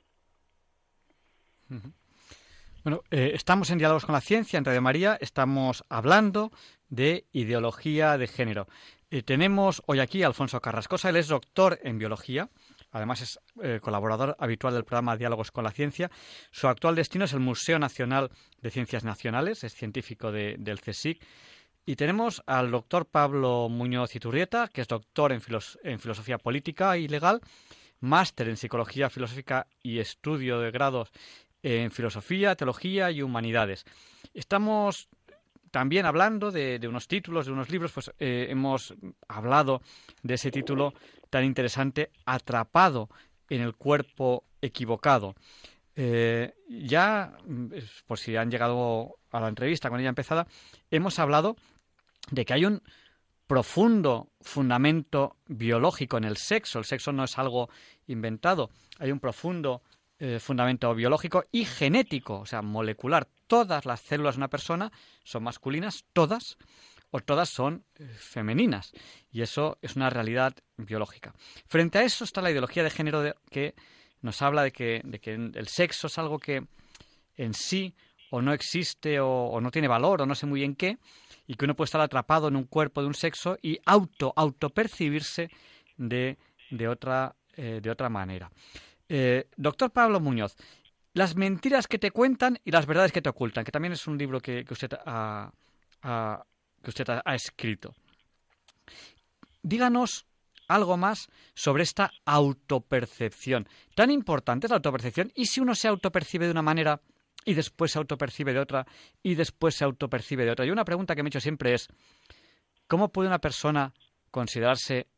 Bueno, eh, estamos en Diálogos con la Ciencia, en Radio María, estamos hablando de ideología de género. Eh, tenemos hoy aquí a Alfonso Carrascosa, él es doctor en biología, además es eh, colaborador habitual del programa Diálogos con la Ciencia. Su actual destino es el Museo Nacional de Ciencias Nacionales, es científico del CSIC y tenemos al doctor Pablo Muñoz Iturrieta, que es doctor en, filosofía política y legal, máster en psicología filosófica y estudio de grados en filosofía, teología y humanidades. Estamos también hablando de, unos títulos, de unos libros, pues eh, hemos hablado de ese título tan interesante, Atrapado en el cuerpo equivocado. Eh, ya, por si han llegado a la entrevista con ella empezada, hemos hablado de que hay un profundo fundamento biológico en el sexo. El sexo no es algo inventado. Hay un profundo eh, fundamento biológico y genético, o sea, molecular. Todas las células de una persona son masculinas, todas, o todas son eh, femeninas. Y eso es una realidad biológica. Frente a eso está la ideología de género que nos habla de que, de que el sexo es algo que en sí o no existe o, no tiene valor o no sé muy bien qué, y que uno puede estar atrapado en un cuerpo de un sexo y auto, autopercibirse de, de, otra, eh, de otra manera. Eh, doctor Pablo Muñoz, las mentiras que te cuentan y las verdades que te ocultan, que también es un libro que, usted, ha, que usted ha escrito. Díganos algo más sobre esta autopercepción. Tan importante es la autopercepción y si uno se autopercibe de una manera y después se autopercibe de otra y después se autopercibe de otra. Y una pregunta que me he hecho siempre es, ¿cómo puede una persona considerarse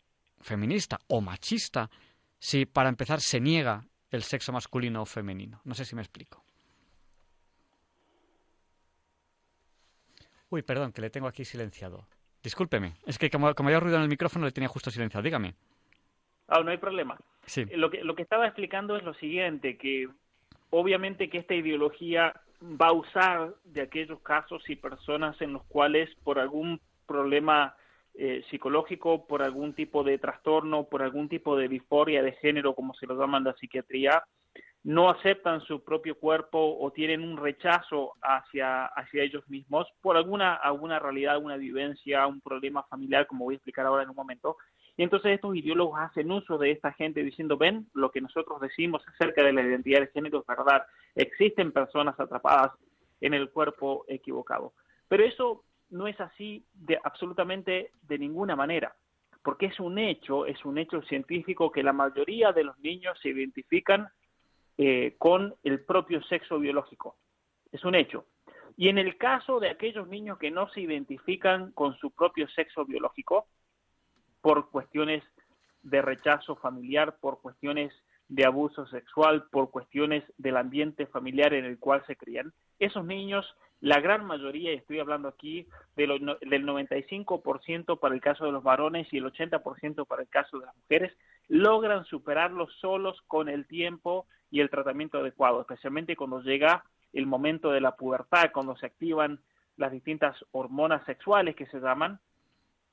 feminista o machista si para empezar se niega el sexo masculino o femenino? No sé si me explico. Uy, perdón, que le tengo aquí silenciado. Discúlpeme, es que como, como había ruido en el micrófono le tenía justo silenciado. Dígame. Ah, no hay problema. Sí. Lo que, lo que estaba explicando es lo siguiente, que obviamente que esta ideología va a usar de aquellos casos y personas en los cuales por algún problema eh, psicológico, por algún tipo de trastorno, por algún tipo de disforia de género, como se lo llama en la psiquiatría, no aceptan su propio cuerpo o tienen un rechazo hacia, hacia ellos mismos por alguna, alguna realidad, una vivencia, un problema familiar, como voy a explicar ahora en un momento, Y entonces estos ideólogos hacen uso de esta gente diciendo, ven, lo que nosotros decimos acerca de la identidad de género es verdad, existen personas atrapadas en el cuerpo equivocado. Pero eso no es así de absolutamente de ninguna manera, porque es un hecho, es un hecho científico que la mayoría de los niños se identifican eh, con el propio sexo biológico. Es un hecho. Y en el caso de aquellos niños que no se identifican con su propio sexo biológico, por cuestiones de rechazo familiar, por cuestiones de abuso sexual, por cuestiones del ambiente familiar en el cual se crían, esos niños, la gran mayoría, estoy hablando aquí de del 95% para el caso de los varones y el 80% para el caso de las mujeres, logran superarlo solos con el tiempo y el tratamiento adecuado, especialmente cuando llega el momento de la pubertad, cuando se activan las distintas hormonas sexuales que se llaman,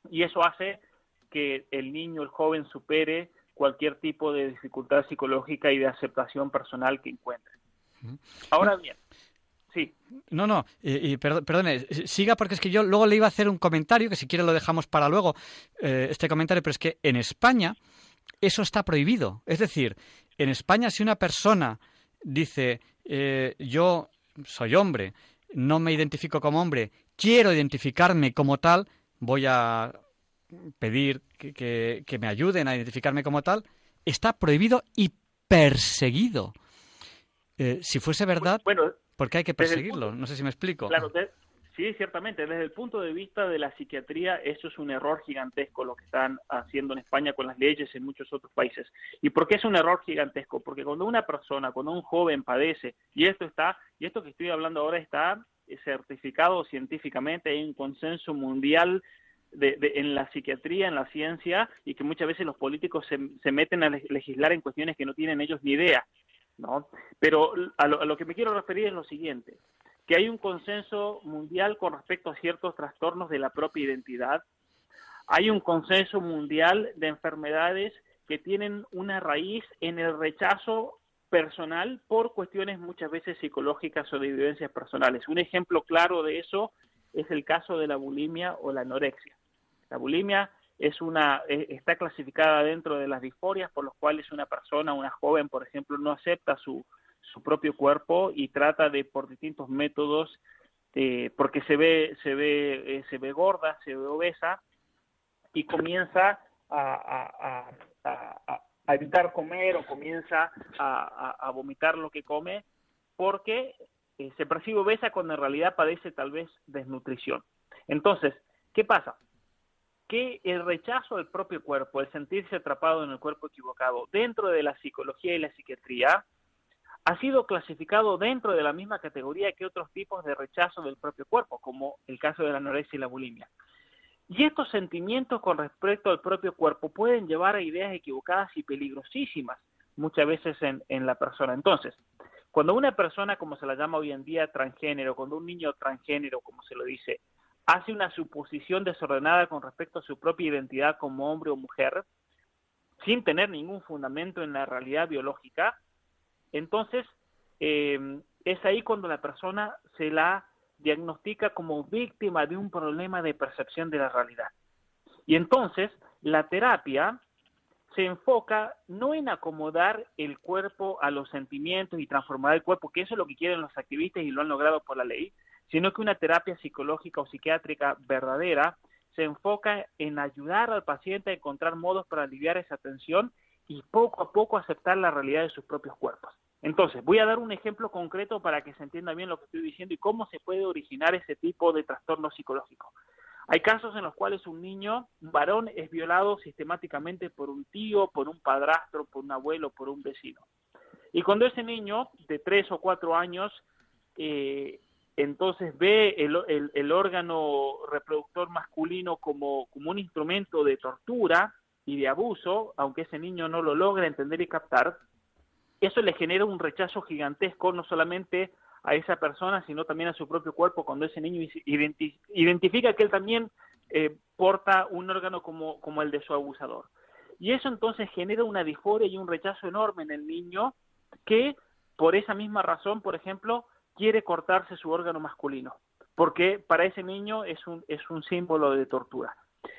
y eso hace que el niño, el joven supere cualquier tipo de dificultad psicológica y de aceptación personal que encuentre. Ahora bien, sí. No, no, y, perdone, siga porque es que yo luego le iba a hacer un comentario, que si quiere lo dejamos para luego, eh, este comentario, pero es que en España eso está prohibido. Es decir, en España si una persona dice, eh, yo soy hombre, no me identifico como hombre, quiero identificarme como tal, voy a pedir que, me ayuden a identificarme como tal, está prohibido y perseguido. Eh, si fuese verdad, bueno, ¿por qué hay que perseguirlo? no sé si me explico. Claro, sí, ciertamente. Desde el punto de vista de la psiquiatría, eso es un error gigantesco lo que están haciendo en España con las leyes en muchos otros países. ¿Y por qué es un error gigantesco? Porque cuando una persona, cuando un joven padece, y esto está, y esto que estoy hablando ahora está certificado científicamente, hay un consenso mundial en la psiquiatría, en la ciencia, y que muchas veces los políticos se, meten a legislar en cuestiones que no tienen ellos ni idea. ¿no? Pero a lo, que me quiero referir es lo siguiente, que hay un consenso mundial con respecto a ciertos trastornos de la propia identidad, hay un consenso mundial de enfermedades que tienen una raíz en el rechazo personal por cuestiones muchas veces psicológicas o de vivencias personales. Un ejemplo claro de eso es el caso de la bulimia o la anorexia. La bulimia es una, e, está clasificada dentro de las disforias por los cuales una persona, una joven, por ejemplo, no acepta su, su propio cuerpo y trata de por distintos métodos, eh, porque se ve, se ve, eh, se ve gorda, se ve obesa y comienza a, evitar comer o comienza a, vomitar lo que come porque eh, se percibe obesa cuando en realidad padece tal vez desnutrición. Entonces, ¿qué pasa? que el rechazo del propio cuerpo, el sentirse atrapado en el cuerpo equivocado dentro de la psicología y la psiquiatría, ha sido clasificado dentro de la misma categoría que otros tipos de rechazo del propio cuerpo, como el caso de la anorexia y la bulimia. Y estos sentimientos con respecto al propio cuerpo pueden llevar a ideas equivocadas y peligrosísimas muchas veces en, en la persona. Entonces, cuando una persona, como se la llama hoy en día, transgénero, cuando un niño transgénero, como se lo dice, hace una suposición desordenada con respecto a su propia identidad como hombre o mujer, sin tener ningún fundamento en la realidad biológica, entonces eh, es ahí cuando la persona se la diagnostica como víctima de un problema de percepción de la realidad. Y entonces la terapia se enfoca no en acomodar el cuerpo a los sentimientos y transformar el cuerpo, que eso es lo que quieren los activistas y lo han logrado por la ley, sino que una terapia psicológica o psiquiátrica verdadera se enfoca en ayudar al paciente a encontrar modos para aliviar esa tensión y poco a poco aceptar la realidad de sus propios cuerpos. Entonces, voy a dar un ejemplo concreto para que se entienda bien lo que estoy diciendo y cómo se puede originar ese tipo de trastorno psicológico. Hay casos en los cuales un niño, un varón, es violado sistemáticamente por un tío, por un padrastro, por un abuelo, por un vecino. Y cuando ese niño de tres o cuatro años eh, entonces ve el, órgano reproductor masculino como, como un instrumento de tortura y de abuso, aunque ese niño no lo logra entender y captar, eso le genera un rechazo gigantesco no solamente a esa persona, sino también a su propio cuerpo cuando ese niño identifica que él también eh, porta un órgano como, como el de su abusador. Y eso entonces genera una disforia y un rechazo enorme en el niño que por esa misma razón, por ejemplo, quiere cortarse su órgano masculino, porque para ese niño es un, es un símbolo de tortura.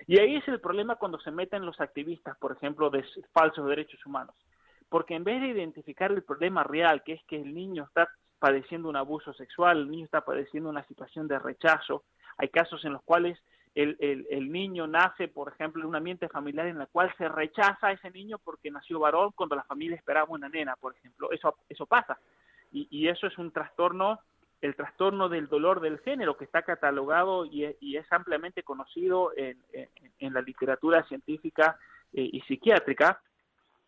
Y ahí es el problema cuando se meten los activistas, por ejemplo, de falsos derechos humanos. Porque en vez de identificar el problema real, que es que el niño está padeciendo un abuso sexual, el niño está padeciendo una situación de rechazo, hay casos en los cuales el, niño nace, por ejemplo, en un ambiente familiar en el cual se rechaza a ese niño porque nació varón cuando la familia esperaba una nena, por ejemplo. Eso, eso pasa. Y, y eso es un trastorno, el trastorno del dolor del género que está catalogado y, es ampliamente conocido en, la literatura científica eh, y psiquiátrica.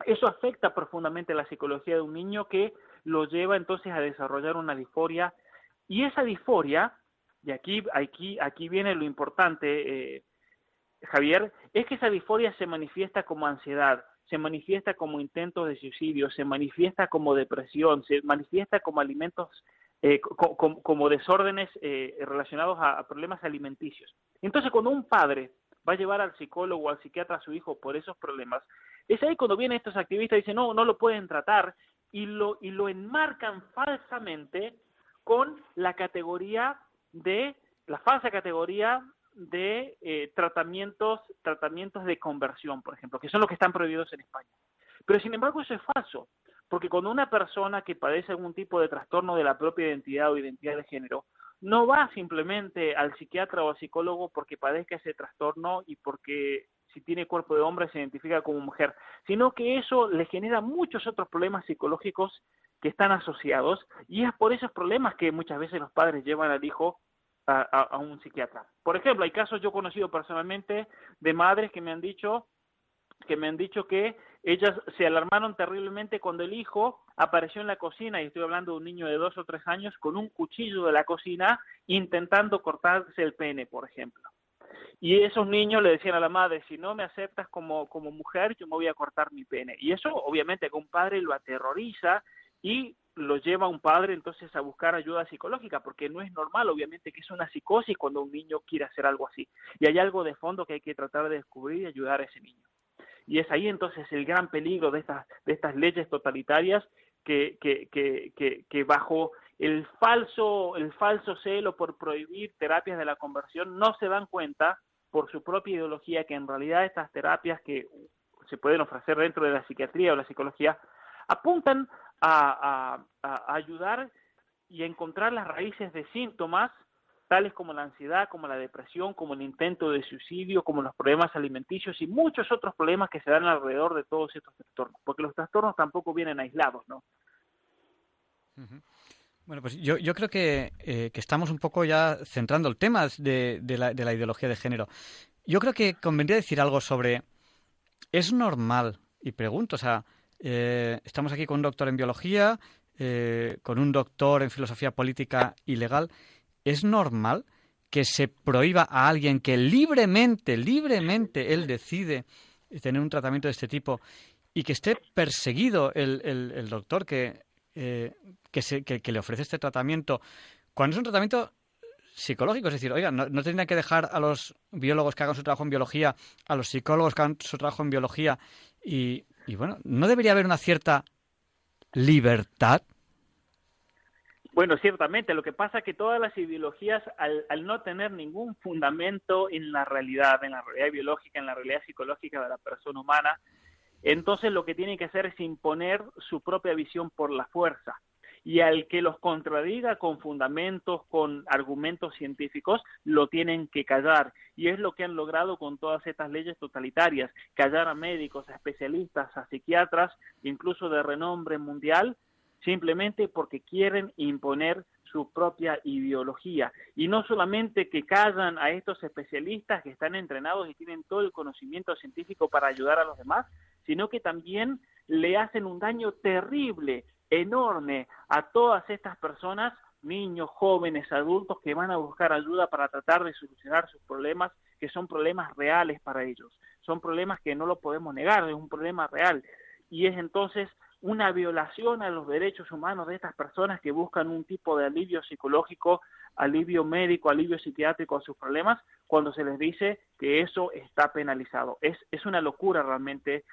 Eso afecta profundamente la psicología de un niño que lo lleva entonces a desarrollar una disforia y esa disforia y aquí, aquí, aquí viene lo importante, eh, Javier, es que esa disforia se manifiesta como ansiedad, se manifiesta como intentos de suicidio, se manifiesta como depresión, se manifiesta como alimentos, eh, como, desórdenes eh, relacionados a, problemas alimenticios. Entonces, cuando un padre va a llevar al psicólogo o al psiquiatra a su hijo por esos problemas, es ahí cuando vienen estos activistas y dicen, no, no lo pueden tratar, y lo, y lo enmarcan falsamente con la categoría de la falsa categoría de eh, tratamientos, tratamientos de conversión, por ejemplo, que son los que están prohibidos en España. Pero sin embargo eso es falso, porque cuando una persona que padece algún tipo de trastorno de la propia identidad o identidad de género, no va simplemente al psiquiatra o al psicólogo porque padezca ese trastorno y porque si tiene cuerpo de hombre se identifica como mujer, sino que eso le genera muchos otros problemas psicológicos que están asociados y es por esos problemas que muchas veces los padres llevan al hijo a, un psiquiatra. Por ejemplo, hay casos yo he conocido personalmente de madres que me han dicho que me han dicho que ellas se alarmaron terriblemente cuando el hijo apareció en la cocina, y estoy hablando de un niño de dos o tres años, con un cuchillo de la cocina intentando cortarse el pene, por ejemplo. Y esos niños le decían a la madre, si no me aceptas como, como mujer, yo me voy a cortar mi pene. Y eso obviamente que un padre lo aterroriza y lo lleva a un padre entonces a buscar ayuda psicológica, porque no es normal, obviamente, que es una psicosis cuando un niño quiere hacer algo así. Y hay algo de fondo que hay que tratar de descubrir y ayudar a ese niño. Y es ahí entonces el gran peligro de estas, de estas leyes totalitarias que, que, que, que, bajo el falso, el falso celo por prohibir terapias de la conversión no se dan cuenta por su propia ideología que en realidad estas terapias que se pueden ofrecer dentro de la psiquiatría o la psicología apuntan a, ayudar y a encontrar las raíces de síntomas tales como la ansiedad, como la depresión, como el intento de suicidio, como los problemas alimenticios y muchos otros problemas que se dan alrededor de todos estos trastornos, porque los trastornos tampoco vienen aislados, ¿no? Bueno, pues yo, yo creo que, eh, que, estamos un poco ya centrando el tema de, de, la, de la ideología de género. Yo creo que convendría decir algo sobre, ¿es normal? Y pregunto, o sea, eh, estamos aquí con un doctor en biología, eh, con un doctor en filosofía política y legal. ¿Es normal que se prohíba a alguien que libremente, libremente él decide tener un tratamiento de este tipo y que esté perseguido el, el, doctor que, eh, que, se, que, le ofrece este tratamiento cuando es un tratamiento psicológico? Es decir, oiga, no, no tendría que dejar a los biólogos que hagan su trabajo en biología, a los psicólogos que hagan su trabajo en biología y, y bueno, ¿no debería haber una cierta libertad? Bueno, ciertamente. Lo que pasa es que todas las ideologías, al, al, no tener ningún fundamento en la realidad, en la realidad biológica, en la realidad psicológica de la persona humana, entonces lo que tienen que hacer es imponer su propia visión por la fuerza y al que los contradiga con fundamentos, con argumentos científicos, lo tienen que callar. Y es lo que han logrado con todas estas leyes totalitarias, callar a médicos, a especialistas, a psiquiatras, incluso de renombre mundial, simplemente porque quieren imponer su propia ideología. Y no solamente que callan a estos especialistas que están entrenados y tienen todo el conocimiento científico para ayudar a los demás, sino que también le hacen un daño terrible enorme a todas estas personas, niños, jóvenes, adultos, que van a buscar ayuda para tratar de solucionar sus problemas, que son problemas reales para ellos. Son problemas que no lo podemos negar, es un problema real. Y es entonces una violación a los derechos humanos de estas personas que buscan un tipo de alivio psicológico, alivio médico, alivio psiquiátrico a sus problemas, cuando se les dice que eso está penalizado. Es, es una locura realmente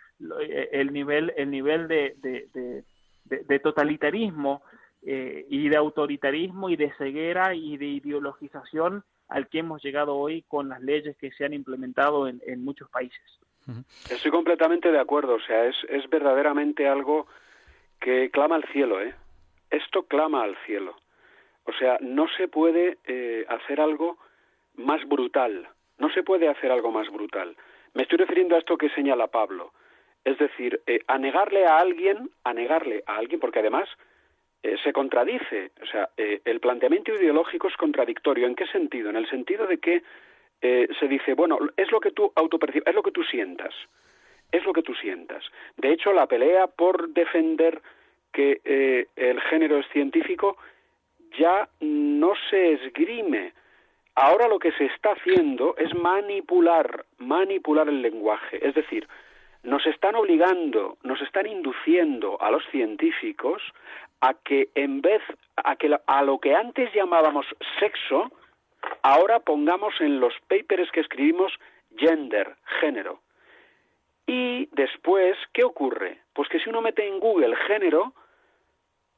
eh, el nivel, el nivel de, de totalitarismo eh, y de autoritarismo y de ceguera y de ideologización al que hemos llegado hoy con las leyes que se han implementado en, en muchos países. Estoy completamente de acuerdo, o sea, es, es verdaderamente algo que clama al cielo, ¿eh? Esto clama al cielo. O sea, no se puede eh, hacer algo más brutal, no se puede hacer algo más brutal. Me estoy refiriendo a esto que señala Pablo. Es decir, eh, a negarle a alguien, a negarle a alguien, porque además eh, se contradice. O sea, eh, el planteamiento ideológico es contradictorio. ¿En qué sentido? En el sentido de que se dice, bueno, es lo que tú autopercibes, es lo que tú sientas. Es lo que tú sientas. De hecho, la pelea por defender que el género es científico ya no se esgrime. Ahora lo que se está haciendo es manipular, manipular el lenguaje. Es decir, nos están obligando, nos están induciendo a los científicos a que en vez a que a lo que antes llamábamos sexo, ahora pongamos en los papers que escribimos gender, género. Y después, ¿qué ocurre? Pues que si uno mete en Google género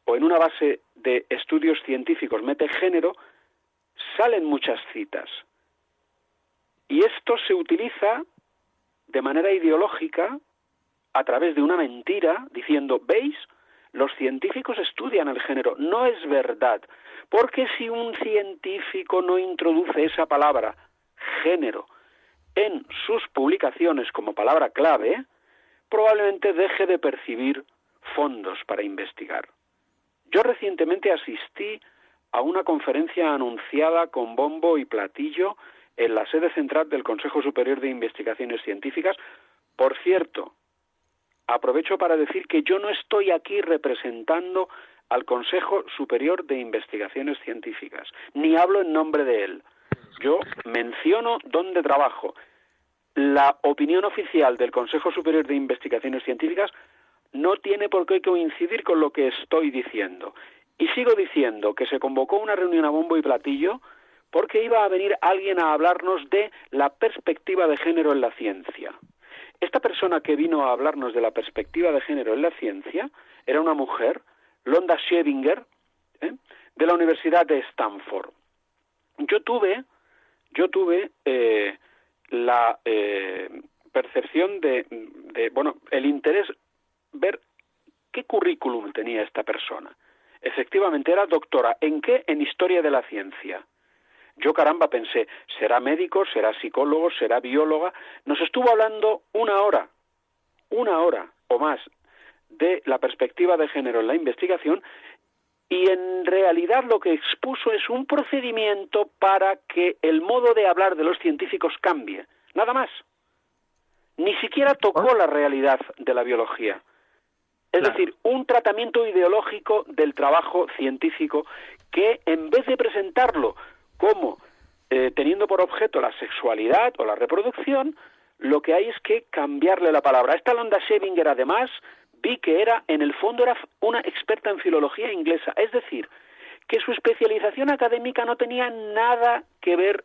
o en una base de estudios científicos mete género, salen muchas citas. Y esto se utiliza de manera ideológica a través de una mentira diciendo, ¿veis? Los científicos estudian el género. No es verdad. Porque si un científico no introduce esa palabra, género, en sus publicaciones como palabra clave, probablemente deje de percibir fondos para investigar. Yo recientemente asistí a una conferencia anunciada con bombo y platillo en la sede central del Consejo Superior de Investigaciones Científicas. Por cierto, aprovecho para decir que yo no estoy aquí representando al Consejo Superior de Investigaciones Científicas, ni hablo en nombre de él. Yo menciono dónde trabajo. La opinión oficial del Consejo Superior de Investigaciones Científicas no tiene por qué coincidir con lo que estoy diciendo. Y sigo diciendo que se convocó una reunión a bombo y platillo porque iba a venir alguien a hablarnos de la perspectiva de género en la ciencia. Esta persona que vino a hablarnos de la perspectiva de género en la ciencia era una mujer, Londa Schevinger, ¿eh? de la Universidad de Stanford. Yo tuve, yo tuve eh, la eh, percepción de, de, bueno, el interés ver qué currículum tenía esta persona. Efectivamente, era doctora. ¿En qué? En historia de la ciencia. Yo caramba pensé, será médico, será psicólogo, será bióloga. Nos estuvo hablando una hora, una hora o más de la perspectiva de género en la investigación y en realidad lo que expuso es un procedimiento para que el modo de hablar de los científicos cambie, nada más. Ni siquiera tocó la realidad de la biología. Es decir, un tratamiento ideológico del trabajo científico que en vez de presentarlo como eh, teniendo por objeto la sexualidad o la reproducción, lo que hay es que cambiarle la palabra. Esta Londa Schevinger, además, vi que era, en el fondo, era una experta en filología inglesa. Es decir, que su especialización académica no tenía nada que ver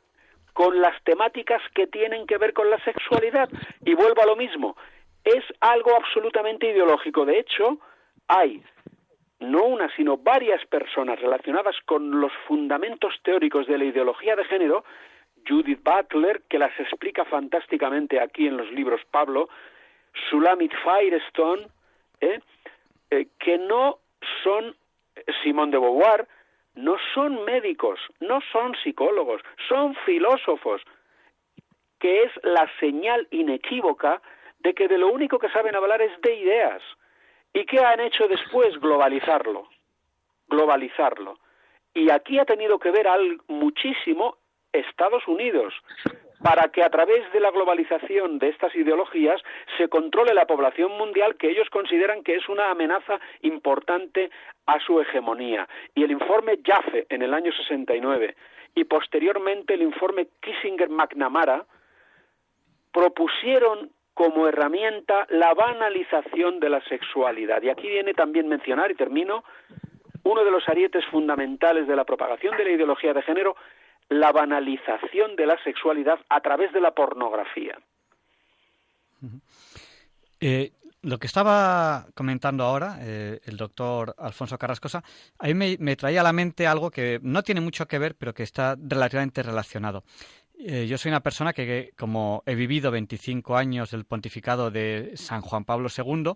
con las temáticas que tienen que ver con la sexualidad. Y vuelvo a lo mismo, es algo absolutamente ideológico. De hecho, hay no una, sino varias personas relacionadas con los fundamentos teóricos de la ideología de género, Judith Butler, que las explica fantásticamente aquí en los libros Pablo, Sulamit Firestone, ¿eh? Eh, que no son Simón de Beauvoir, no son médicos, no son psicólogos, son filósofos, que es la señal inequívoca de que de lo único que saben hablar es de ideas. ¿Y qué han hecho después? Globalizarlo. Globalizarlo. Y aquí ha tenido que ver al, muchísimo Estados Unidos para que a través de la globalización de estas ideologías se controle la población mundial que ellos consideran que es una amenaza importante a su hegemonía. Y el informe Jaffe en el año 69 y posteriormente el informe Kissinger-McNamara propusieron como herramienta la banalización de la sexualidad. Y aquí viene también mencionar, y termino, uno de los arietes fundamentales de la propagación de la ideología de género, la banalización de la sexualidad a través de la pornografía. Eh, lo que estaba comentando ahora eh, el doctor Alfonso Carrascosa, a mí me, traía a la mente algo que no tiene mucho que ver, pero que está relativamente relacionado. Eh, yo soy una persona que, como he vivido 25 años del pontificado de San Juan Pablo II,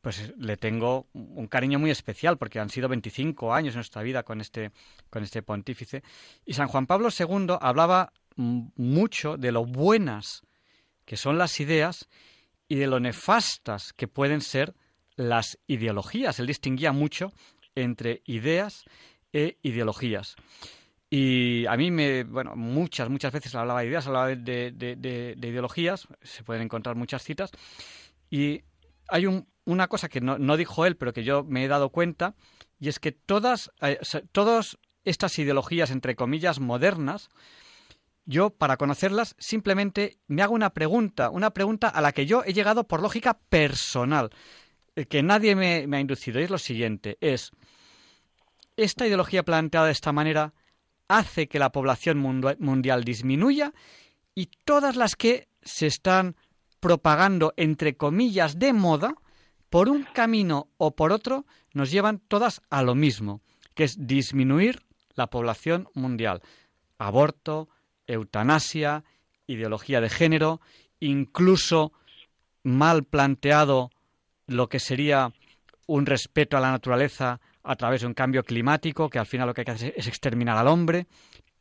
pues le tengo un cariño muy especial porque han sido 25 años en nuestra vida con este, con este pontífice. Y San Juan Pablo II hablaba mucho de lo buenas que son las ideas y de lo nefastas que pueden ser las ideologías. Él distinguía mucho entre ideas e ideologías. Y a mí me, bueno, muchas, muchas veces hablaba de ideas, hablaba de, de, ideologías, se pueden encontrar muchas citas. Y hay una cosa que no, no, dijo él, pero que yo me he dado cuenta, y es que todas, eh, estas ideologías, entre comillas, modernas, yo para conocerlas simplemente me hago una pregunta, una pregunta a la que yo he llegado por lógica personal, eh, que nadie me, ha inducido, y es lo siguiente, es, ¿esta ideología planteada de esta manera hace que la población mundial disminuya y todas las que se están propagando, entre comillas, de moda, por un camino o por otro, nos llevan todas a lo mismo, que es disminuir la población mundial. Aborto, eutanasia, ideología de género, incluso mal planteado lo que sería un respeto a la naturaleza a través de un cambio climático, que al final lo que hay que hacer es exterminar al hombre.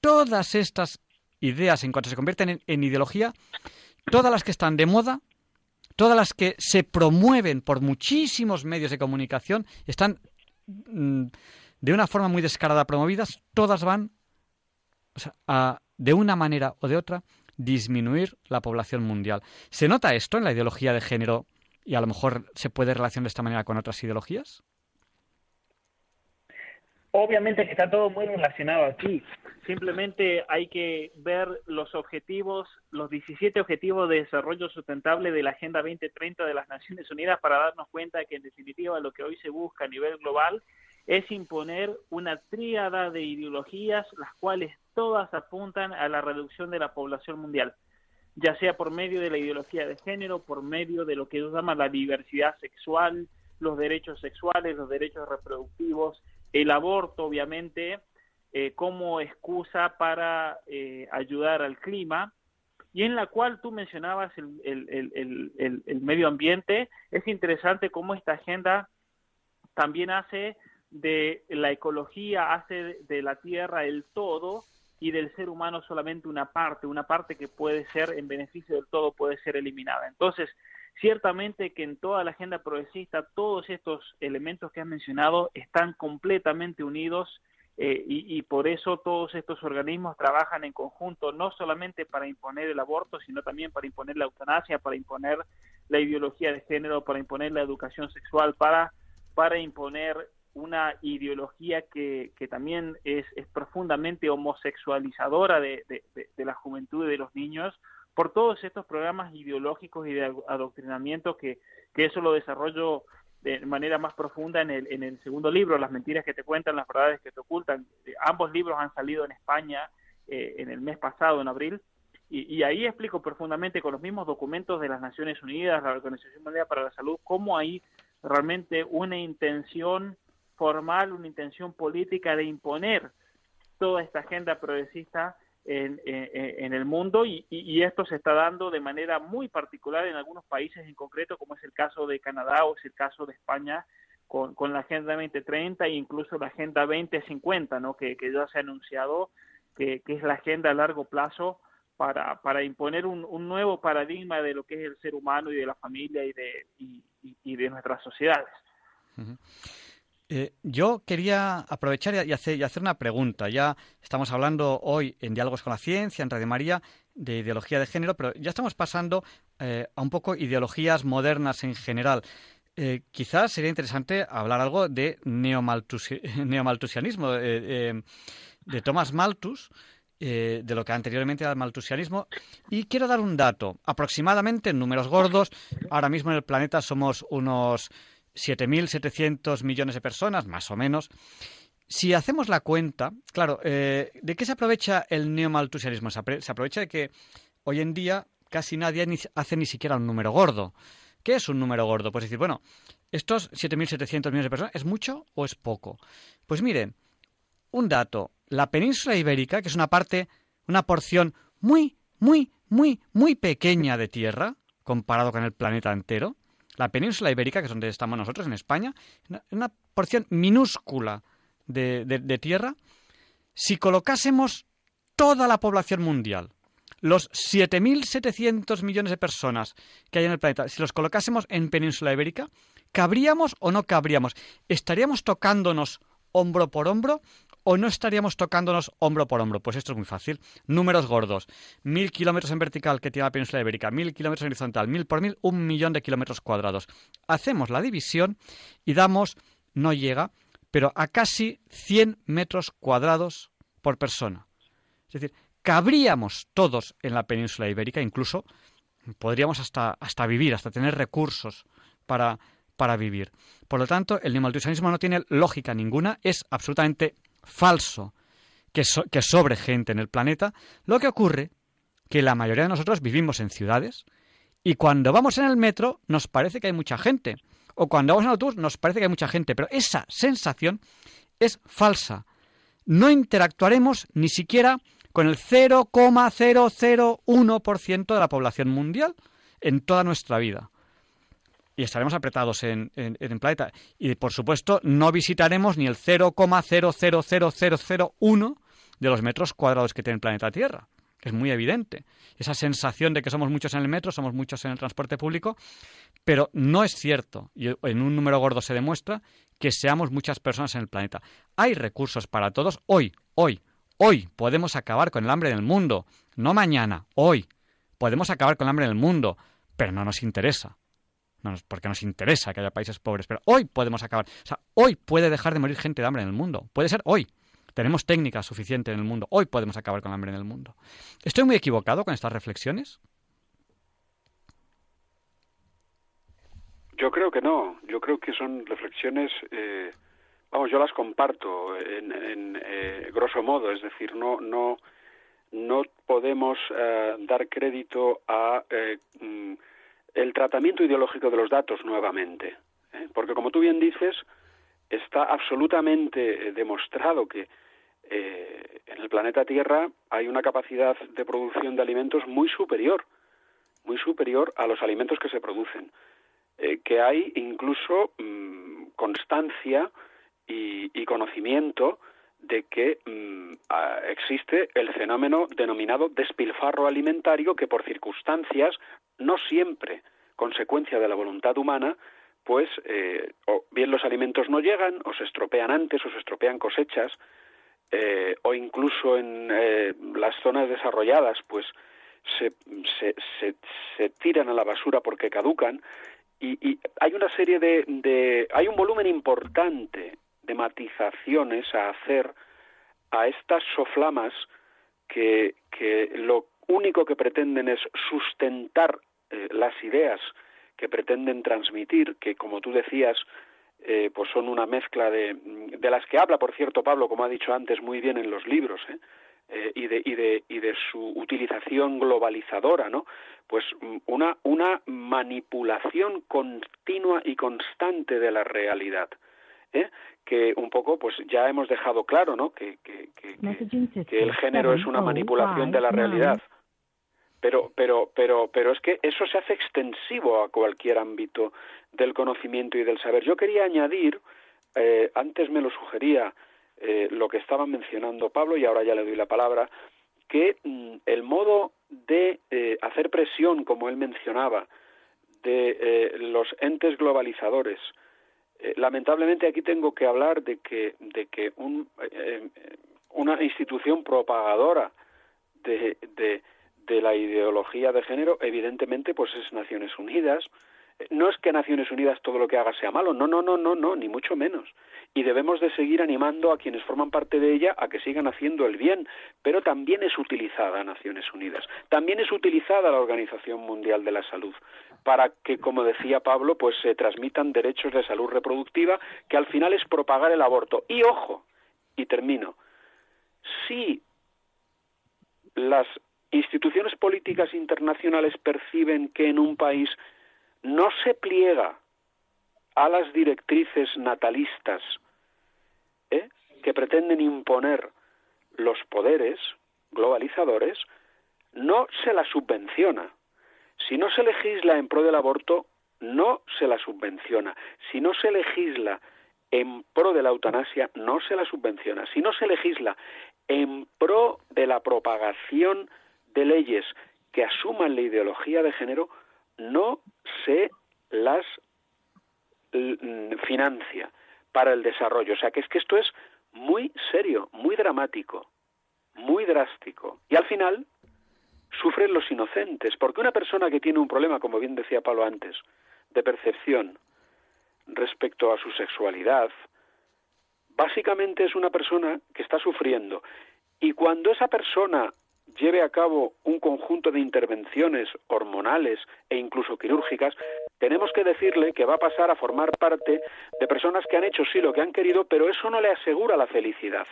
Todas estas ideas, en cuanto se convierten en, ideología, todas las que están de moda, todas las que se promueven por muchísimos medios de comunicación, están mm, de una forma muy descarada promovidas, todas van a de una manera o de otra, disminuir la población mundial. ¿Se nota esto en la ideología de género y a lo mejor se puede relacionar de esta manera con otras ideologías? Obviamente que está todo muy relacionado aquí. Simplemente hay que ver los objetivos, los 17 objetivos de desarrollo sustentable de la Agenda 2030 de las Naciones Unidas para darnos cuenta que en definitiva lo que hoy se busca a nivel global es imponer una tríada de ideologías, las cuales todas apuntan a la reducción de la población mundial, ya sea por medio de la ideología de género, por medio de lo que ellos llaman la diversidad sexual, los derechos sexuales, los derechos reproductivos, el aborto, obviamente, eh, como excusa para eh, ayudar al clima, y en la cual tú mencionabas el, el medio ambiente. Es interesante cómo esta agenda también hace de la ecología hace de la tierra el todo y del ser humano solamente una parte, una parte que puede ser en beneficio del todo, puede ser eliminada. Entonces, ciertamente que en toda la agenda progresista todos estos elementos que has mencionado están completamente unidos eh, y, por eso todos estos organismos trabajan en conjunto, no solamente para imponer el aborto, sino también para imponer la eutanasia, para imponer la ideología de género, para imponer la educación sexual, para, para imponer una ideología que, también es, profundamente homosexualizadora de, de, la juventud y de los niños, por todos estos programas ideológicos y de adoctrinamiento que, que eso lo desarrollo de manera más profunda en el, en el segundo libro, Las mentiras que te cuentan, las verdades que te ocultan. Eh, ambos libros han salido en España eh, en el mes pasado, en abril, y, y, ahí explico profundamente con los mismos documentos de las Naciones Unidas, la Organización Mundial para la Salud, cómo hay realmente una intención formal, una intención política de imponer toda esta agenda progresista en, el mundo y, y, esto se está dando de manera muy particular en algunos países en concreto, como es el caso de Canadá o es el caso de España con, la Agenda 2030 e incluso la Agenda 2050, ¿no? que, que ya se ha anunciado que, es la agenda a largo plazo para, para imponer un, nuevo paradigma de lo que es el ser humano y de la familia y de, y, y de nuestras sociedades. Eh, yo quería aprovechar y hacer, hacer, una pregunta. Ya estamos hablando hoy en Diálogos con la Ciencia, en Radio María, de ideología de género, pero ya estamos pasando eh, a un poco ideologías modernas en general. Eh, quizás sería interesante hablar algo de neomaltusianismo, de Thomas Malthus, de lo que anteriormente era el maltusianismo. Y quiero dar un dato. Aproximadamente en números gordos, ahora mismo en el planeta somos unos 7.700 millones de personas, más o menos. Si hacemos la cuenta, claro, eh, ¿de qué se aprovecha el neomaltusianismo? Se, aprovecha de que hoy en día casi nadie hace ni siquiera un número gordo. ¿Qué es un número gordo? Pues decir, bueno, estos 7.700 millones de personas, ¿es mucho o es poco? Pues mire, un dato, la península ibérica, que es una parte, una porción muy, muy, muy, muy pequeña de tierra, comparado con el planeta entero, la península ibérica, que es donde estamos nosotros, en España, una, porción minúscula de, de tierra, si colocásemos toda la población mundial, los 7.700 millones de personas que hay en el planeta, si los colocásemos en península ibérica, ¿cabríamos o no cabríamos? ¿Estaríamos tocándonos hombro por hombro o no estaríamos tocándonos hombro por hombro? Pues esto es muy fácil. Números gordos. Mil kilómetros en vertical que tiene la península ibérica, mil kilómetros en horizontal, mil por mil, un millón de kilómetros cuadrados. Hacemos la división y damos, no llega, pero a casi 100 metros cuadrados por persona. Es decir, cabríamos todos en la península ibérica, incluso podríamos hasta, hasta vivir, hasta tener recursos para, para vivir. Por lo tanto, el neomalthusianismo no tiene lógica ninguna, es absolutamente falso que, que sobre gente en el planeta. Lo que ocurre que la mayoría de nosotros vivimos en ciudades y cuando vamos en el metro nos parece que hay mucha gente. O cuando vamos en autobús nos parece que hay mucha gente. Pero esa sensación es falsa. No interactuaremos ni siquiera con el 0,001% de la población mundial en toda nuestra vida. Y estaremos apretados en, el planeta. Y por supuesto, no visitaremos ni el 0,000001 de los metros cuadrados que tiene el planeta Tierra. Es muy evidente. Esa sensación de que somos muchos en el metro, somos muchos en el transporte público, pero no es cierto, y en un número gordo se demuestra, que seamos muchas personas en el planeta. Hay recursos para todos hoy, hoy, Hoy podemos acabar con el hambre en el mundo, no mañana, hoy. Podemos acabar con el hambre en el mundo, pero no nos interesa. No porque nos interesa que haya países pobres, pero hoy podemos acabar. O sea, hoy puede dejar de morir gente de hambre en el mundo. Puede ser hoy. Tenemos técnica suficiente en el mundo. Hoy podemos acabar con el hambre en el mundo. ¿Estoy muy equivocado con estas reflexiones? Yo creo que no. Yo creo que son reflexiones eh, Vamos, yo las comparto en, eh, grosso modo, es decir, no, no, no podemos eh, dar crédito a eh, mm, el tratamiento ideológico de los datos nuevamente, porque como tú bien dices, está absolutamente demostrado que en el planeta Tierra hay una capacidad de producción de alimentos muy superior, muy superior a los alimentos que se producen, que hay incluso mm, constancia y, conocimiento de que mm, existe el fenómeno denominado despilfarro alimentario que por circunstancias, no siempre consecuencia de la voluntad humana, pues eh, o bien los alimentos no llegan, o se estropean antes, o se estropean cosechas, eh, o incluso en eh, las zonas desarrolladas, pues se, se, tiran a la basura porque caducan. Y, hay una serie de, de, hay un volumen importante de matizaciones a hacer a estas soflamas que lo único que pretenden es sustentar eh, las ideas que pretenden transmitir, que como tú decías, eh, pues son una mezcla de, de las que habla, por cierto, Pablo, como ha dicho antes muy bien en los libros, ¿eh? y, de, y, de, y de su utilización globalizadora, ¿no? Pues mm, una, una manipulación continua y constante de la realidad. ¿eh? que un poco pues ya hemos dejado claro ¿no? que, que, que, el género es una manipulación de la realidad pero pero pero pero es que eso se hace extensivo a cualquier ámbito del conocimiento y del saber. Yo quería añadir eh, antes me lo sugería eh, lo que estaba mencionando Pablo y ahora ya le doy la palabra que mm, el modo de eh, hacer presión como él mencionaba de los entes globalizadores eh, lamentablemente aquí tengo que hablar de que, de que un, eh, una institución propagadora de, de, de la ideología de género, evidentemente, pues es Naciones Unidas, no es que Naciones Unidas todo lo que haga sea malo, no, no, no, no, no, ni mucho menos. Y debemos de seguir animando a quienes forman parte de ella a que sigan haciendo el bien, pero también es utilizada Naciones Unidas, también es utilizada la Organización Mundial de la Salud para que, como decía Pablo, pues se transmitan derechos de salud reproductiva, que al final es propagar el aborto. Y ojo, y termino, si las instituciones políticas internacionales perciben que en un país no se pliega a las directrices natalistas ¿eh? que pretenden imponer los poderes globalizadores, no se la subvenciona. Si no se legisla en pro del aborto, no se la subvenciona. Si no se legisla en pro de la eutanasia, no se la subvenciona. Si no se legisla en pro de la propagación de leyes que asuman la ideología de género, no se las mm, financia para el desarrollo. O sea que es que esto es muy serio, muy dramático, muy drástico. Y al final sufren los inocentes, porque una persona que tiene un problema, como bien decía Pablo antes, de percepción respecto a su sexualidad, básicamente es una persona que está sufriendo. Y cuando esa persona lleve a cabo un conjunto de intervenciones hormonales e incluso quirúrgicas, tenemos que decirle que va a pasar a formar parte de personas que han hecho sí lo que han querido, pero eso no le asegura la felicidad.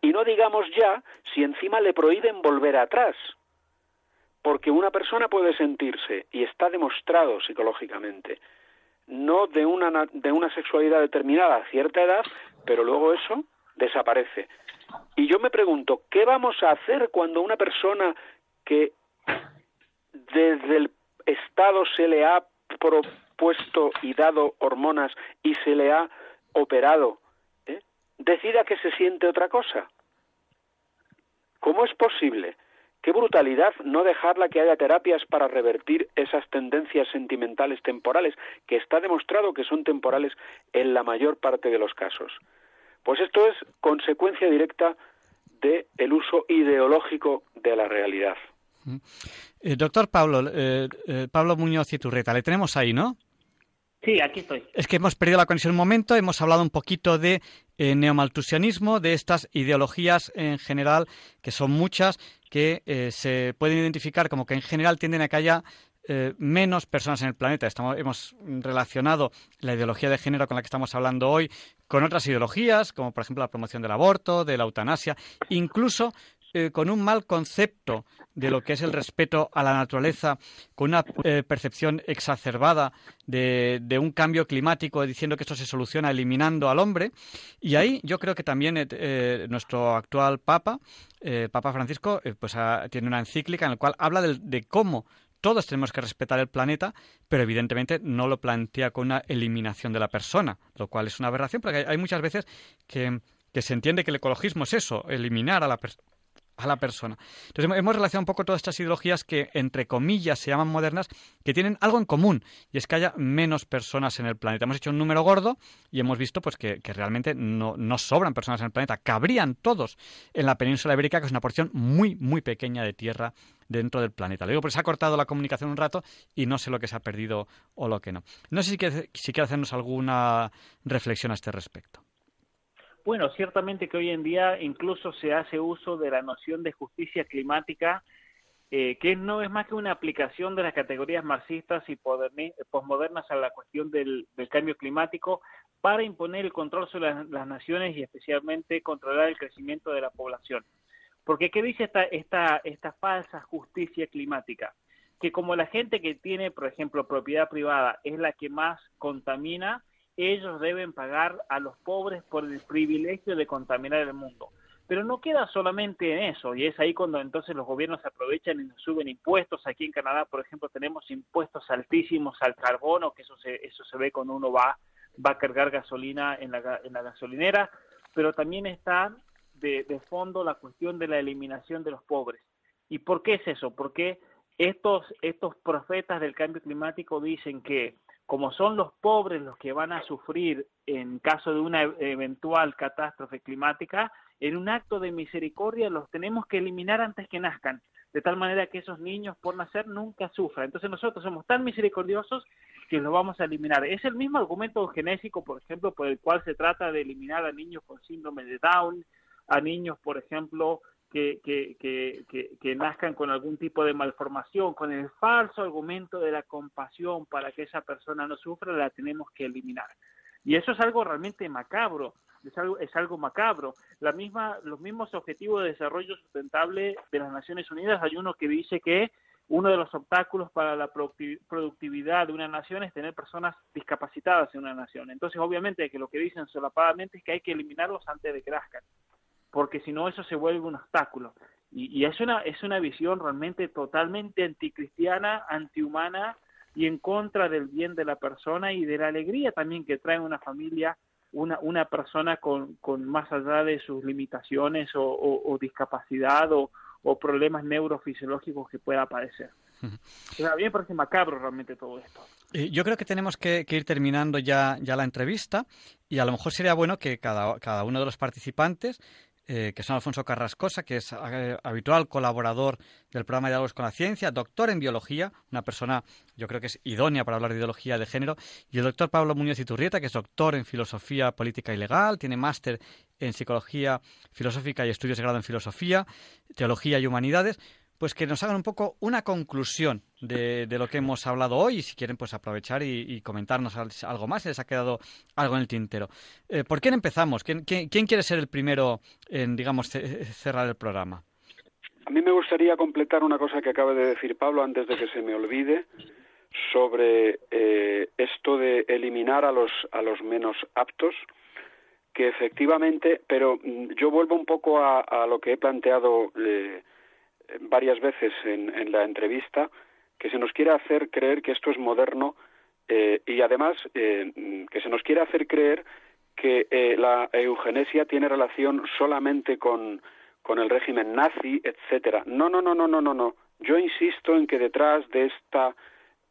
Y no digamos ya si encima le prohíben volver atrás, porque una persona puede sentirse, y está demostrado psicológicamente, no de una, de una sexualidad determinada a cierta edad, pero luego eso desaparece. Y yo me pregunto, ¿qué vamos a hacer cuando una persona que desde el Estado se le ha propuesto y dado hormonas y se le ha operado, ¿eh? decida que se siente otra cosa? ¿Cómo es posible? Qué brutalidad no dejarla que haya terapias para revertir esas tendencias sentimentales temporales, que está demostrado que son temporales en la mayor parte de los casos. Pues esto es consecuencia directa del uso ideológico de la realidad. Eh, doctor Pablo, eh, eh, Pablo Muñoz y Turreta, le tenemos ahí, ¿no? Sí, aquí estoy. Es que hemos perdido la conexión un momento, hemos hablado un poquito de neomaltusianismo, de estas ideologías en general, que son muchas, que se pueden identificar como que en general tienden a que haya menos personas en el planeta. Estamos, hemos relacionado la ideología de género con la que estamos hablando hoy con otras ideologías, como por ejemplo la promoción del aborto, de la eutanasia, incluso eh, con un mal concepto de lo que es el respeto a la naturaleza, con una eh, percepción exacerbada de, un cambio climático, diciendo que esto se soluciona eliminando al hombre. Y ahí yo creo que también eh, nuestro actual Papa, Papa Francisco, pues tiene una encíclica en la cual habla de cómo todos tenemos que respetar el planeta, pero evidentemente no lo plantea con una eliminación de la persona, lo cual es una aberración, porque hay, muchas veces que, se entiende que el ecologismo es eso, eliminar a la persona a la persona. Entonces hemos relacionado un poco todas estas ideologías que, entre comillas, se llaman modernas, que tienen algo en común, y es que haya menos personas en el planeta. Hemos hecho un número gordo y hemos visto pues que, realmente no, no, sobran personas en el planeta. Cabrían todos en la península ibérica, que es una porción muy, muy pequeña de tierra dentro del planeta. Le digo, porque se ha cortado la comunicación un rato y no sé lo que se ha perdido o lo que no. No sé si quiere, si quiere hacernos alguna reflexión a este respecto. Bueno, ciertamente que hoy en día incluso se hace uso de la noción de justicia climática, eh, que no es más que una aplicación de las categorías marxistas y posmodernas a la cuestión del, cambio climático para imponer el control sobre las, naciones y especialmente controlar el crecimiento de la población. Porque ¿qué dice esta, esta, esta falsa justicia climática? Que como la gente que tiene, por ejemplo, propiedad privada es la que más contamina, ellos deben pagar a los pobres por el privilegio de contaminar el mundo. Pero no queda solamente en eso, y es ahí cuando entonces los gobiernos aprovechan y nos suben impuestos. Aquí en Canadá, por ejemplo, tenemos impuestos altísimos al carbono, que eso se, eso se ve cuando uno va, va a cargar gasolina en la, en la gasolinera, pero también está de, de fondo la cuestión de la eliminación de los pobres. ¿Y por qué es eso? Porque estos, estos profetas del cambio climático dicen que como son los pobres los que van a sufrir en caso de una eventual catástrofe climática, en un acto de misericordia los tenemos que eliminar antes que nazcan, de tal manera que esos niños por nacer nunca sufran. Entonces nosotros somos tan misericordiosos que los vamos a eliminar. Es el mismo argumento genésico, por ejemplo, por el cual se trata de eliminar a niños con síndrome de Down, a niños, por ejemplo, que, que, nazcan con algún tipo de malformación, con el falso argumento de la compasión para que esa persona no sufra, la tenemos que eliminar. Y eso es algo realmente macabro, es algo, es algo macabro. La misma, los mismos objetivos de desarrollo sustentable de las Naciones Unidas, hay uno que dice que uno de los obstáculos para la productividad de una nación es tener personas discapacitadas en una nación. Entonces, obviamente, que lo que dicen solapadamente es que hay que eliminarlos antes de que nazcan, porque si no, eso se vuelve un obstáculo. Y, es, una, es una visión realmente totalmente anticristiana, antihumana y en contra del bien de la persona y de la alegría también que trae una familia una, una persona con, con más allá de sus limitaciones o, o discapacidad o, o problemas neurofisiológicos que pueda aparecer. a mí me parece macabro realmente todo esto. Yo creo que tenemos que, ir terminando ya, ya la entrevista y a lo mejor sería bueno que cada, cada uno de los participantes eh, que son Alfonso Carrascosa, que es eh, habitual colaborador del programa de Diálogos con la Ciencia, doctor en biología, una persona yo creo que es idónea para hablar de ideología de género, y el doctor Pablo Muñoz Iturrieta, que es doctor en filosofía política y legal, tiene máster en psicología filosófica y estudios de grado en filosofía, teología y humanidades pues que nos hagan un poco una conclusión de, de, lo que hemos hablado hoy y si quieren pues aprovechar y, comentarnos algo más, si les ha quedado algo en el tintero. Eh, ¿Por quién empezamos? ¿Quién, quiere ser el primero en, digamos, cerrar el programa? A mí me gustaría completar una cosa que acaba de decir Pablo antes de que se me olvide sobre eh, esto de eliminar a los, a los menos aptos que efectivamente, pero mm, yo vuelvo un poco a, a lo que he planteado eh, varias veces en, la entrevista que se nos quiere hacer creer que esto es moderno eh, y además eh, que se nos quiere hacer creer que eh, la eugenesia tiene relación solamente con, con el régimen nazi, etcétera. No, no, no, no, no, no, no. Yo insisto en que detrás de esta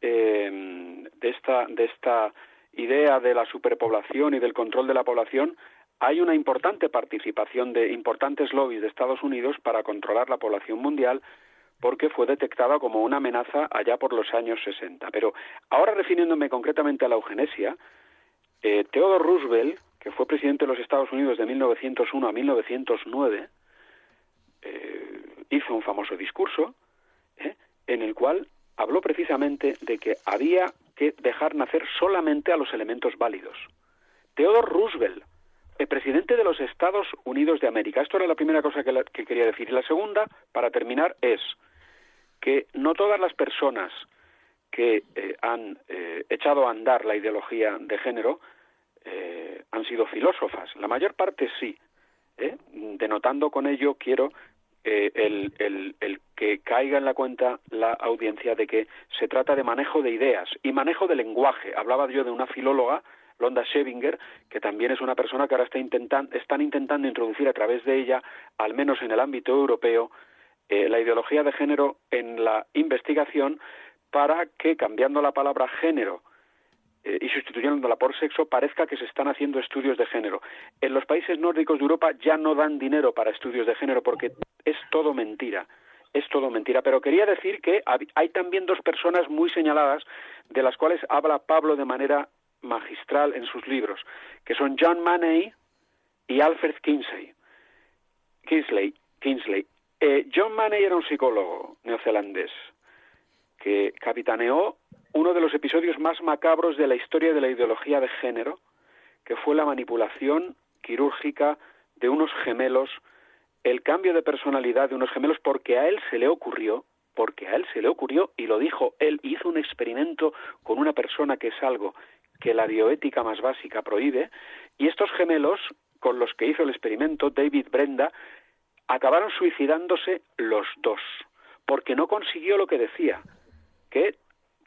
de esta de esta idea de la superpoblación y del control de la población hay una importante participación de importantes lobbies de Estados Unidos para controlar la población mundial porque fue detectada como una amenaza allá por los años 60. Pero ahora refiriéndome concretamente a la eugenesia, eh, Theodore Roosevelt, que fue presidente de los Estados Unidos de 1901 a 1909, eh, hizo un famoso discurso eh, en el cual habló precisamente de que había que dejar nacer solamente a los elementos válidos. Theodore Roosevelt, el presidente de los Estados Unidos de América. Esto era la primera cosa que, quería decir. Y la segunda, para terminar, es que no todas las personas que eh, han eh, echado a andar la ideología de género eh, han sido filósofas. La mayor parte sí. Denotando con ello, quiero el, el, que caiga en la cuenta la audiencia de que se trata de manejo de ideas y manejo de lenguaje. Hablaba yo de una filóloga Londa Schevinger, que también es una persona que ahora está están intentando introducir a través de ella, al menos en el ámbito europeo, eh, la ideología de género en la investigación para que, cambiando la palabra género eh, y sustituyéndola por sexo, parezca que se están haciendo estudios de género. En los países nórdicos de Europa ya no dan dinero para estudios de género porque es todo mentira es todo mentira. Pero quería decir que hay también dos personas muy señaladas de las cuales habla Pablo de manera magistral en sus libros, que son John Maney y Alfred Kingsley. Kingsley, Kingsley. Eh, John Maney era un psicólogo neozelandés que capitaneó uno de los episodios más macabros de la historia de la ideología de género, que fue la manipulación quirúrgica de unos gemelos, el cambio de personalidad de unos gemelos porque a él se le ocurrió, porque a él se le ocurrió y lo dijo él, hizo un experimento con una persona que es algo que la bioética más básica prohíbe, y estos gemelos, con los que hizo el experimento David Brenda, acabaron suicidándose los dos, porque no consiguió lo que decía, que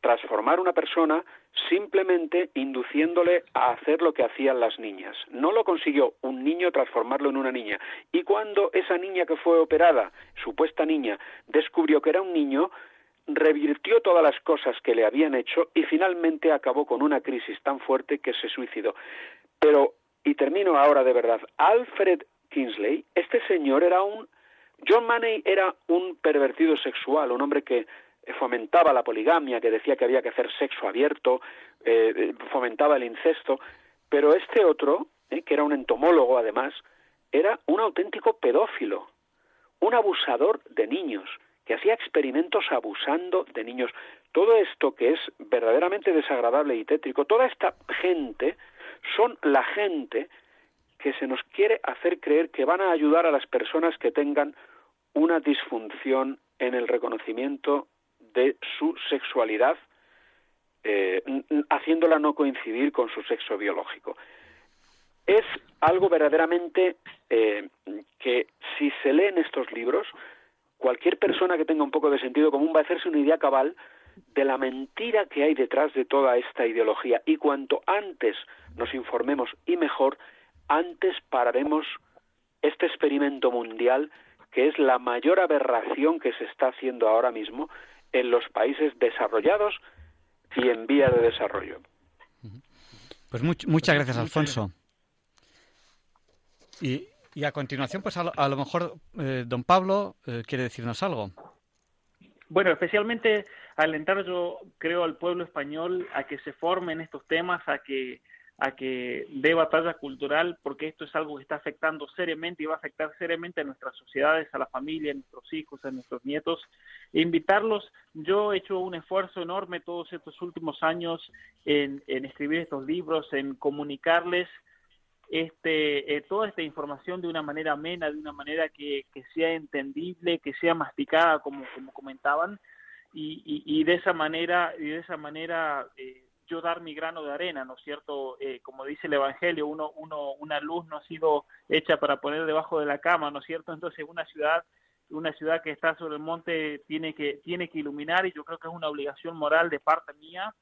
transformar una persona simplemente induciéndole a hacer lo que hacían las niñas. No lo consiguió un niño transformarlo en una niña. Y cuando esa niña que fue operada, supuesta niña, descubrió que era un niño, revirtió todas las cosas que le habían hecho y finalmente acabó con una crisis tan fuerte que se suicidó. Pero, y termino ahora de verdad, Alfred Kingsley, este señor era un... John Money era un pervertido sexual, un hombre que fomentaba la poligamia, que decía que había que hacer sexo abierto, eh, fomentaba el incesto, pero este otro, eh, que era un entomólogo además, era un auténtico pedófilo, un abusador de niños, hacía experimentos abusando de niños. Todo esto que es verdaderamente desagradable y tétrico, toda esta gente son la gente que se nos quiere hacer creer que van a ayudar a las personas que tengan una disfunción en el reconocimiento de su sexualidad, eh, haciéndola no coincidir con su sexo biológico. Es algo verdaderamente eh, que si se leen estos libros, cualquier persona que tenga un poco de sentido común va a hacerse una idea cabal de la mentira que hay detrás de toda esta ideología. Y cuanto antes nos informemos y mejor, antes pararemos este experimento mundial que es la mayor aberración que se está haciendo ahora mismo en los países desarrollados y en vía de desarrollo. Pues muchas gracias, Alfonso. Y, a continuación, pues a lo, mejor eh, don Pablo eh, quiere decirnos algo. Bueno, especialmente alentar yo creo al pueblo español a que se forme en estos temas, a que a que dé batalla cultural, porque esto es algo que está afectando seriamente y va a afectar seriamente a nuestras sociedades, a la familia, a nuestros hijos, a nuestros nietos. E invitarlos, yo he hecho un esfuerzo enorme todos estos últimos años en, escribir estos libros, en comunicarles este, eh, toda esta información de una manera amena, de una manera que, sea entendible, que sea masticada, como, comentaban, y, de esa manera, y de esa manera eh, yo dar mi grano de arena, ¿no es cierto? Eh, como dice el Evangelio, uno, uno, una luz no ha sido hecha para poner debajo de la cama, ¿no es cierto? Entonces una ciudad, una ciudad que está sobre el monte tiene que, tiene que iluminar y yo creo que es una obligación moral de parte mía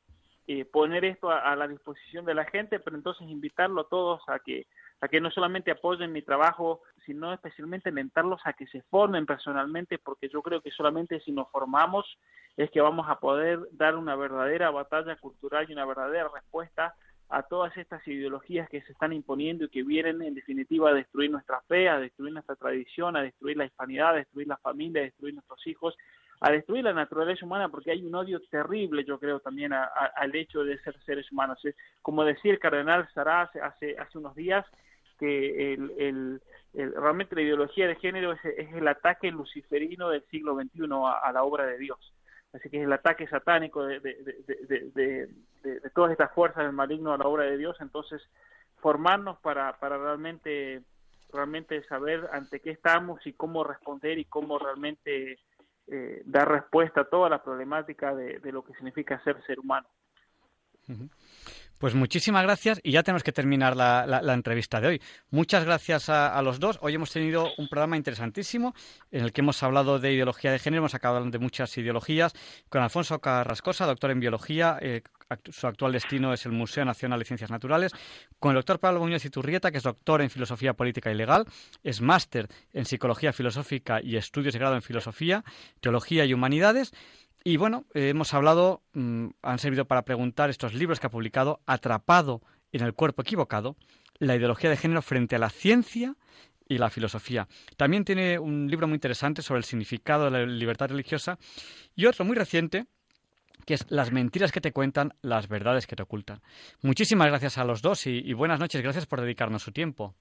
eh, poner esto a, la disposición de la gente, pero entonces invitarlo a todos a que, a que no solamente apoyen mi trabajo, sino especialmente alentarlos a que se formen personalmente, porque yo creo que solamente si nos formamos es que vamos a poder dar una verdadera batalla cultural y una verdadera respuesta a todas estas ideologías que se están imponiendo y que vienen en definitiva a destruir nuestra fe, a destruir nuestra tradición, a destruir la hispanidad, a destruir la familia, a destruir nuestros hijos, a destruir la naturaleza humana, porque hay un odio terrible, yo creo, también al hecho de ser seres humanos. Como decía el cardenal Sará hace, hace unos días, que el, realmente la ideología de género es, el ataque luciferino del siglo XXI a la obra de Dios Así que es el ataque satánico de, de, todas estas fuerzas del maligno a la obra de Dios. Entonces, formarnos para, para realmente, realmente saber ante qué estamos y cómo responder y cómo realmente eh, dar respuesta a toda la problemática de, lo que significa ser ser humano. Pues muchísimas gracias y ya tenemos que terminar la, entrevista de hoy. Muchas gracias a, los dos. Hoy hemos tenido un programa interesantísimo en el que hemos hablado de ideología de género, hemos acabado de muchas ideologías con Alfonso Carrascosa, doctor en biología. Eh, su actual destino es el Museo Nacional de Ciencias Naturales, con el doctor Pablo Muñoz Iturrieta, que es doctor en Filosofía Política y Legal, es máster en Psicología Filosófica y Estudios de Grado en Filosofía, Teología y Humanidades, y bueno, eh, hemos hablado, mm, han servido para preguntar estos libros que ha publicado, Atrapado en el cuerpo equivocado, la ideología de género frente a la ciencia y la filosofía. También tiene un libro muy interesante sobre el significado de la libertad religiosa y otro muy reciente que es Las mentiras que te cuentan, las verdades que te ocultan. Muchísimas gracias a los dos y, buenas noches. Gracias por dedicarnos su tiempo.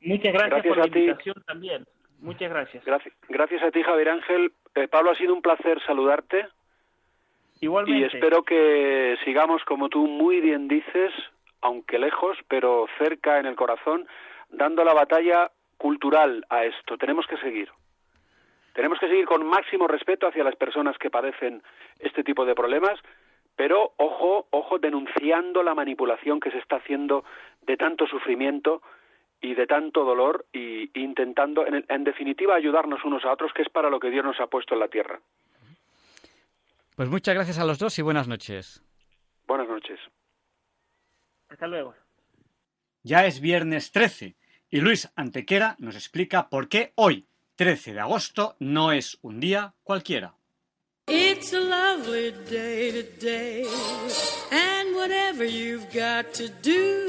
Muchas gracias, por la invitación también. Muchas gracias. gracias. Gracias a ti, Javier Ángel. Eh, Pablo, ha sido un placer saludarte. Igualmente. Y espero que sigamos, como tú muy bien dices, aunque lejos, pero cerca en el corazón, dando la batalla cultural a esto. Tenemos que seguir. Tenemos que seguir con máximo respeto hacia las personas que padecen este tipo de problemas, pero ojo, ojo, denunciando la manipulación que se está haciendo de tanto sufrimiento y de tanto dolor y intentando, en, definitiva, ayudarnos unos a otros, que es para lo que Dios nos ha puesto en la tierra. Pues muchas gracias a los dos y buenas noches. Buenas noches. Hasta luego. Ya es viernes 13 y Luis Antequera nos explica por qué hoy, 13 de agosto, no es un día cualquiera. It's a lovely day today, and whatever you've got to do,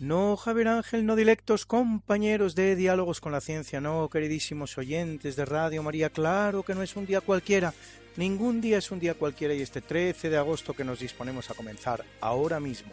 No, Javier Ángel, no dilectos compañeros de Diálogos con la Ciencia, no, queridísimos oyentes de Radio María, claro que no es un día cualquiera, ningún día es un día cualquiera y este 13 de agosto que nos disponemos a comenzar ahora mismo,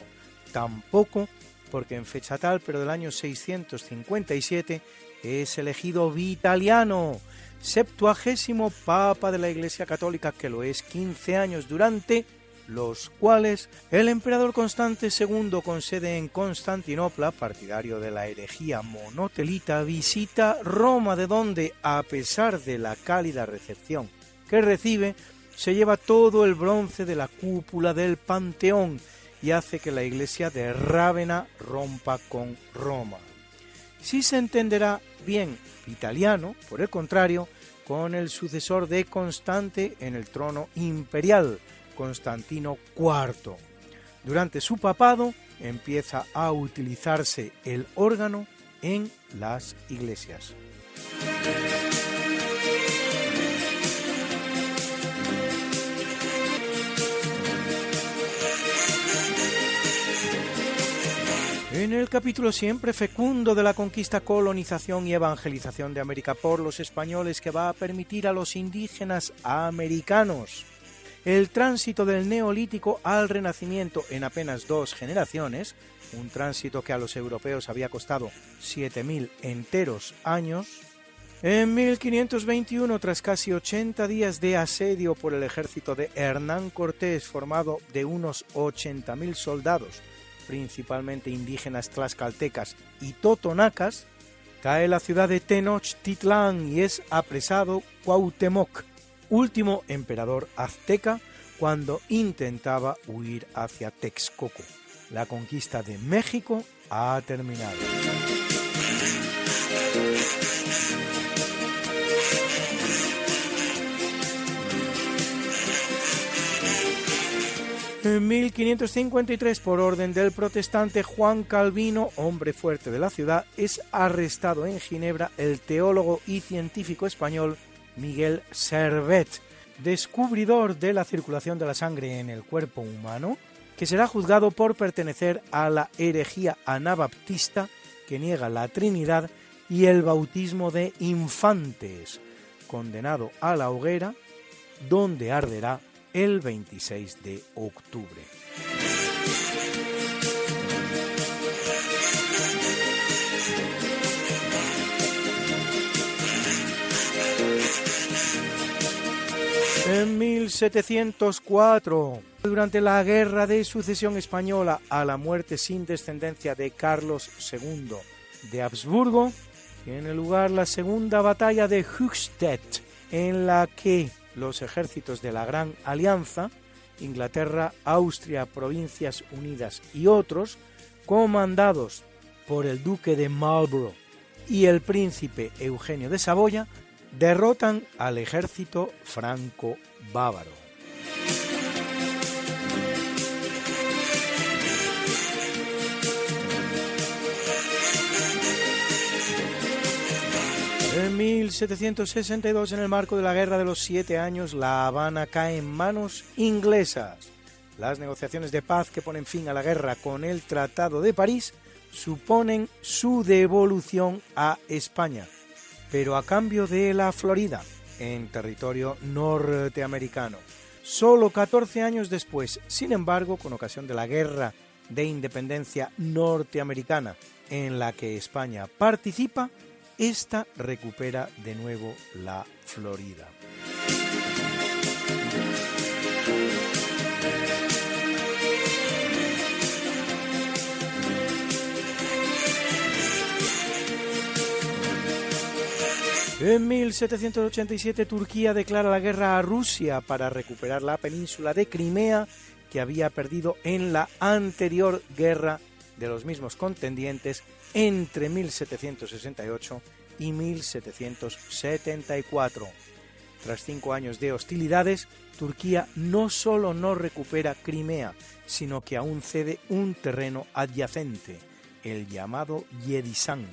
tampoco porque en fecha tal, pero del año 657, es elegido Vitaliano, septuagésimo Papa de la Iglesia Católica, que lo es 15 años durante los cuales el emperador Constante II, con sede en Constantinopla, partidario de la herejía monotelita, visita Roma, de donde, a pesar de la cálida recepción que recibe, se lleva todo el bronce de la cúpula del Panteón y hace que la iglesia de Rávena rompa con Roma. Si se entenderá bien italiano, por el contrario, con el sucesor de Constante en el trono imperial, Constantino IV. Durante su papado empieza a utilizarse el órgano en las iglesias. En el capítulo siempre fecundo de la conquista, colonización y evangelización de América por los españoles que va a permitir a los indígenas americanos el tránsito del neolítico al renacimiento en apenas dos generaciones, un tránsito que a los europeos había costado 7.000 enteros años, en 1521, tras casi 80 días de asedio por el ejército de Hernán Cortés, formado de unos 80.000 soldados, principalmente indígenas tlaxcaltecas y totonacas, cae la ciudad de Tenochtitlán y es apresado Cuauhtémoc, último emperador azteca cuando intentaba huir hacia Texcoco. La conquista de México ha terminado. En 1553, por orden del protestante Juan Calvino, hombre fuerte de la ciudad, es arrestado en Ginebra el teólogo y científico español Miguel Servet, descubridor de la circulación de la sangre en el cuerpo humano, que será juzgado por pertenecer a la herejía anabaptista que niega la Trinidad y el bautismo de infantes, condenado a la hoguera, donde arderá el 26 de octubre. En 1704, durante la Guerra de Sucesión Española a la muerte sin descendencia de Carlos II de Habsburgo, tiene lugar la segunda batalla de Höchstädt, en la que los ejércitos de la Gran Alianza, Inglaterra, Austria, Provincias Unidas y otros, comandados por el duque de Marlborough y el príncipe Eugenio de Saboya, derrotan al ejército franco-bávaro. En 1762, en el marco de la Guerra de los Siete Años, La Habana cae en manos inglesas. Las negociaciones de paz que ponen fin a la guerra con el Tratado de París suponen su devolución a España pero a cambio de la Florida, en territorio norteamericano. Solo 14 años después, sin embargo, con ocasión de la Guerra de Independencia norteamericana en la que España participa, esta recupera de nuevo la Florida. En 1787 Turquía declara la guerra a Rusia para recuperar la península de Crimea que había perdido en la anterior guerra de los mismos contendientes entre 1768 y 1774. Tras cinco años de hostilidades, Turquía no solo no recupera Crimea, sino que aún cede un terreno adyacente, el llamado Yedisán.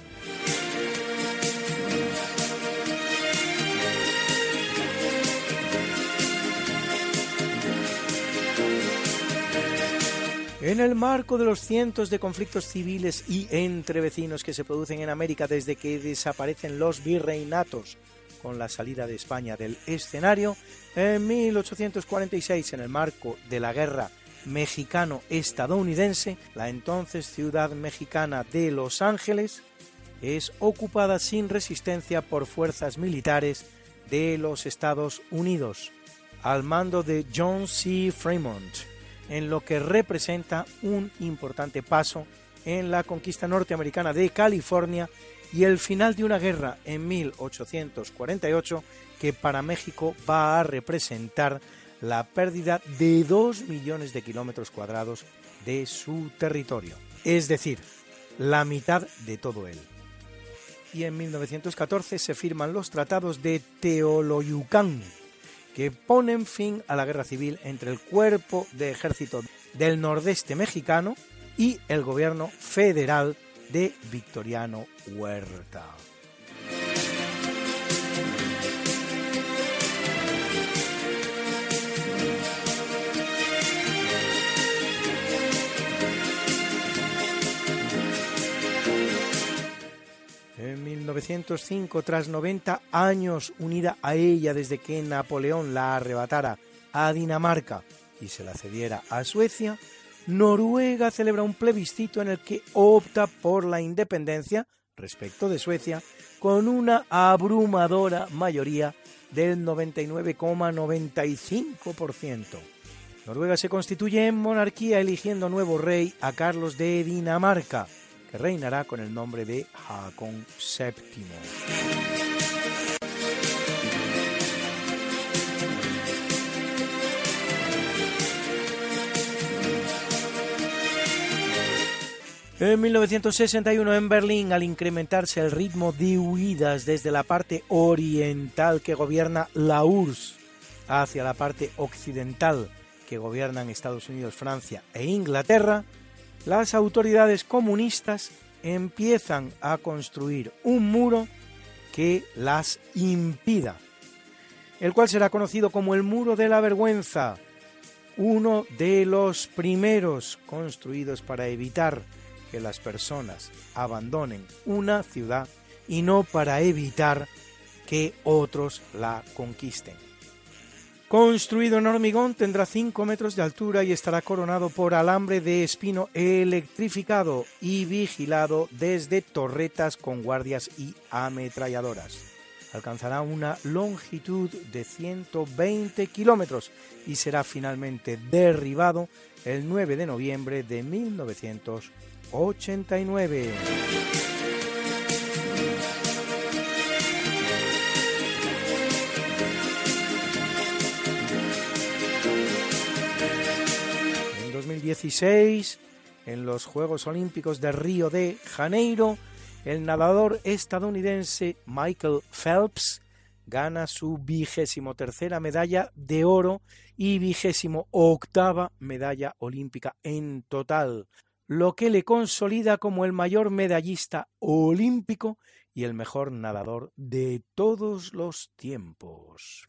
En el marco de los cientos de conflictos civiles y entre vecinos que se producen en América desde que desaparecen los virreinatos con la salida de España del escenario, en 1846, en el marco de la guerra mexicano-estadounidense, la entonces ciudad mexicana de Los Ángeles es ocupada sin resistencia por fuerzas militares de los Estados Unidos, al mando de John C. Fremont, en lo que representa un importante paso en la conquista norteamericana de California y el final de una guerra en 1848 que para México va a representar la pérdida de 2 millones de kilómetros cuadrados de su territorio, es decir, la mitad de todo él. Y en 1914 se firman los tratados de Teoloyucán, que ponen fin a la guerra civil entre el cuerpo de ejército del nordeste mexicano y el gobierno federal de Victoriano Huerta. En 1905, tras 90 años unida a ella desde que Napoleón la arrebatara a Dinamarca y se la cediera a Suecia, Noruega celebra un plebiscito en el que opta por la independencia respecto de Suecia con una abrumadora mayoría del 99,95%. Noruega se constituye en monarquía eligiendo nuevo rey a Carlos de Dinamarca, reinará con el nombre de Hakon VII. En 1961 en Berlín, al incrementarse el ritmo de huidas desde la parte oriental que gobierna la URSS hacia la parte occidental que gobiernan Estados Unidos, Francia e Inglaterra, las autoridades comunistas empiezan a construir un muro que las impida, el cual será conocido como el Muro de la Vergüenza, uno de los primeros construidos para evitar que las personas abandonen una ciudad y no para evitar que otros la conquisten. Construido en hormigón, tendrá 5 metros de altura y estará coronado por alambre de espino electrificado y vigilado desde torretas con guardias y ametralladoras. Alcanzará una longitud de 120 kilómetros y será finalmente derribado el 9 de noviembre de 1900. 2016, en los Juegos Olímpicos de Río de Janeiro, el nadador estadounidense Michael Phelps gana su vigésimo tercera medalla de oro y vigésimo octava medalla olímpica en total, lo que le consolida como el mayor medallista olímpico y el mejor nadador de todos los tiempos.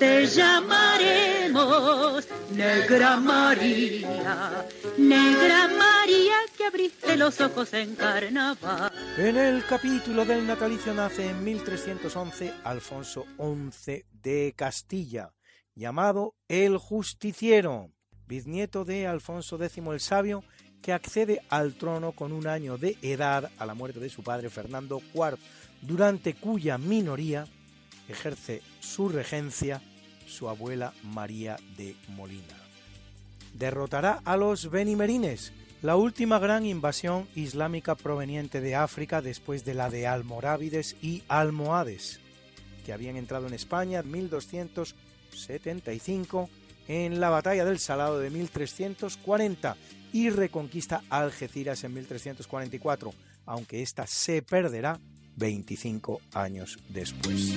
Te llamaremos Negra María, Negra María que abriste los ojos en carnaval. En el capítulo del natalicio nace en 1311 Alfonso XI de Castilla, llamado el Justiciero, bisnieto de Alfonso X el Sabio que accede al trono con un año de edad a la muerte de su padre Fernando IV, durante cuya minoría ejerce su regencia su abuela María de Molina. Derrotará a los benimerines, la última gran invasión islámica proveniente de África después de la de almorávides y almohades, que habían entrado en España en 1275 en la batalla del Salado de 1340 y reconquista Algeciras en 1344, aunque ésta se perderá 25 años después.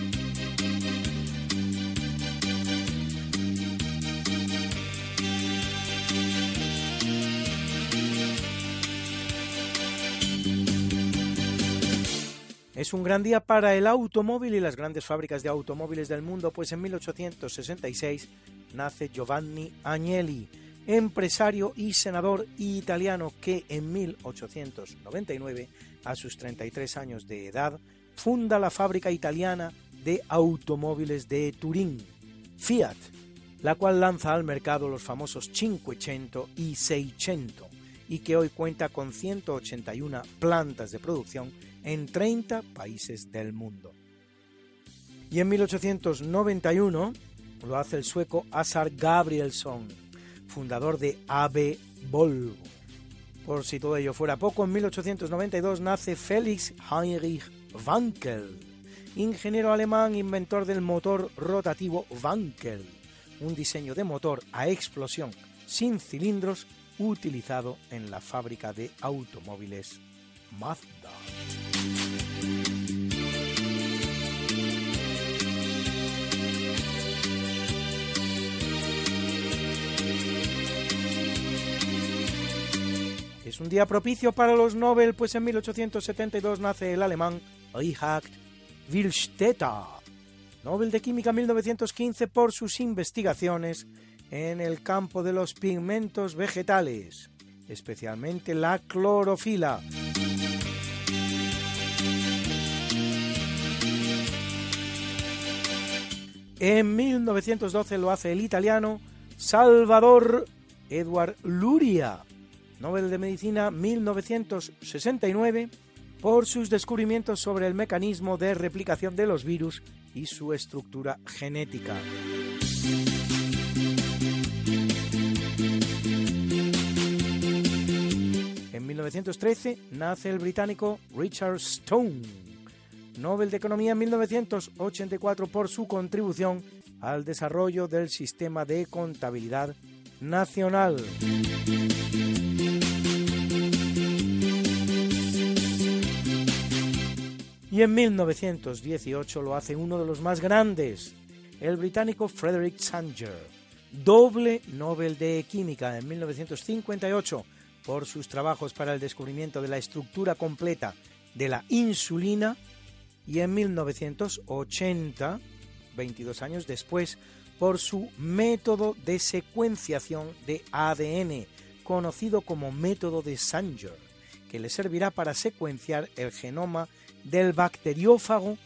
Es un gran día para el automóvil y las grandes fábricas de automóviles del mundo, pues en 1866 nace Giovanni Agnelli, empresario y senador italiano que en 1899, a sus 33 años de edad, funda la fábrica italiana de automóviles de Turín, Fiat, la cual lanza al mercado los famosos 500 y 600 y que hoy cuenta con 181 plantas de producción en 30 países del mundo. Y en 1891 lo hace el sueco Asar Gabrielsson, fundador de AB Volvo. Por si todo ello fuera poco, en 1892 nace Felix Heinrich Wankel, ingeniero alemán inventor del motor rotativo Wankel, un diseño de motor a explosión sin cilindros utilizado en la fábrica de automóviles Mazda. Es un día propicio para los Nobel, pues en 1872 nace el alemán Richard Willstetter, Nobel de Química 1915 por sus investigaciones en el campo de los pigmentos vegetales, especialmente la clorofila. En 1912 lo hace el italiano Salvador Edward Luria, Nobel de Medicina 1969, por sus descubrimientos sobre el mecanismo de replicación de los virus y su estructura genética. En 1913 nace el británico Richard Stone, Nobel de Economía en 1984 por su contribución al desarrollo del sistema de contabilidad nacional. Y en 1918 lo hace uno de los más grandes, el británico Frederick Sanger, doble Nobel de Química en 1958 por sus trabajos para el descubrimiento de la estructura completa de la insulina y en 1980, 22 años después, por su método de secuenciación de ADN, conocido como método de Sanger, que le servirá para secuenciar el genoma del bacteriófago